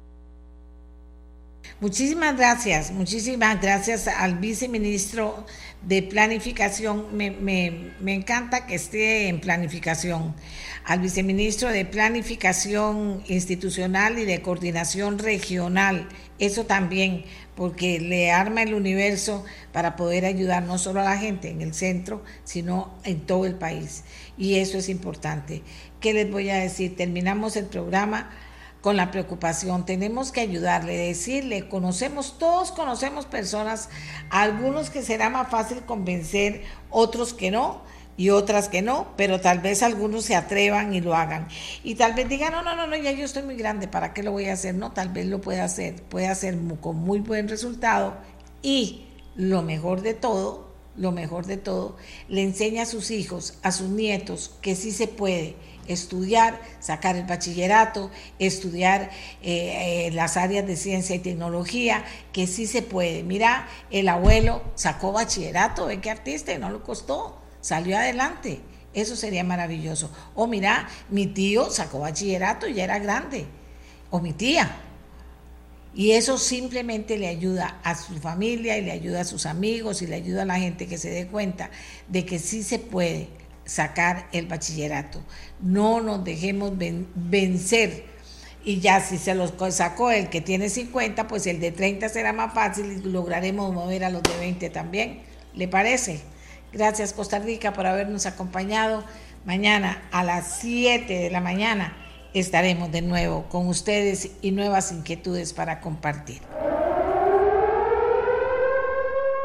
Muchísimas gracias, muchísimas gracias al viceministro de Planificación. Me, me, encanta que esté en planificación. Al viceministro de Planificación Institucional y de Coordinación Regional. Eso también, porque le arma el universo para poder ayudar no solo a la gente en el centro, sino en todo el país. Y eso es importante. ¿Qué les voy a decir? Terminamos el programa con la preocupación. Tenemos que ayudarle, decirle, conocemos, todos conocemos personas, algunos que será más fácil convencer, otros que no y otras que no, pero tal vez algunos se atrevan y lo hagan. Y tal vez digan, no, no, no, no, ya yo estoy muy grande, ¿para qué lo voy a hacer? No, tal vez lo pueda hacer, puede hacer con muy buen resultado y lo mejor de todo, lo mejor de todo, le enseña a sus hijos, a sus nietos, que sí se puede estudiar, sacar el bachillerato, estudiar eh, eh, las áreas de ciencia y tecnología, que sí se puede. Mira, el abuelo sacó bachillerato, ve qué artista, y no lo costó, salió adelante. Eso sería maravilloso. O mira, mi tío sacó bachillerato y ya era grande. O mi tía. Y eso simplemente le ayuda a su familia y le ayuda a sus amigos y le ayuda a la gente que se dé cuenta de que sí se puede sacar el bachillerato. No nos dejemos vencer. Y ya si se los sacó el que tiene 50, pues el de 30 será más fácil y lograremos mover a los de 20 también. ¿Le parece? Gracias Costa Rica por habernos acompañado. Mañana a las 7 de la mañana estaremos de nuevo con ustedes y nuevas inquietudes para compartir.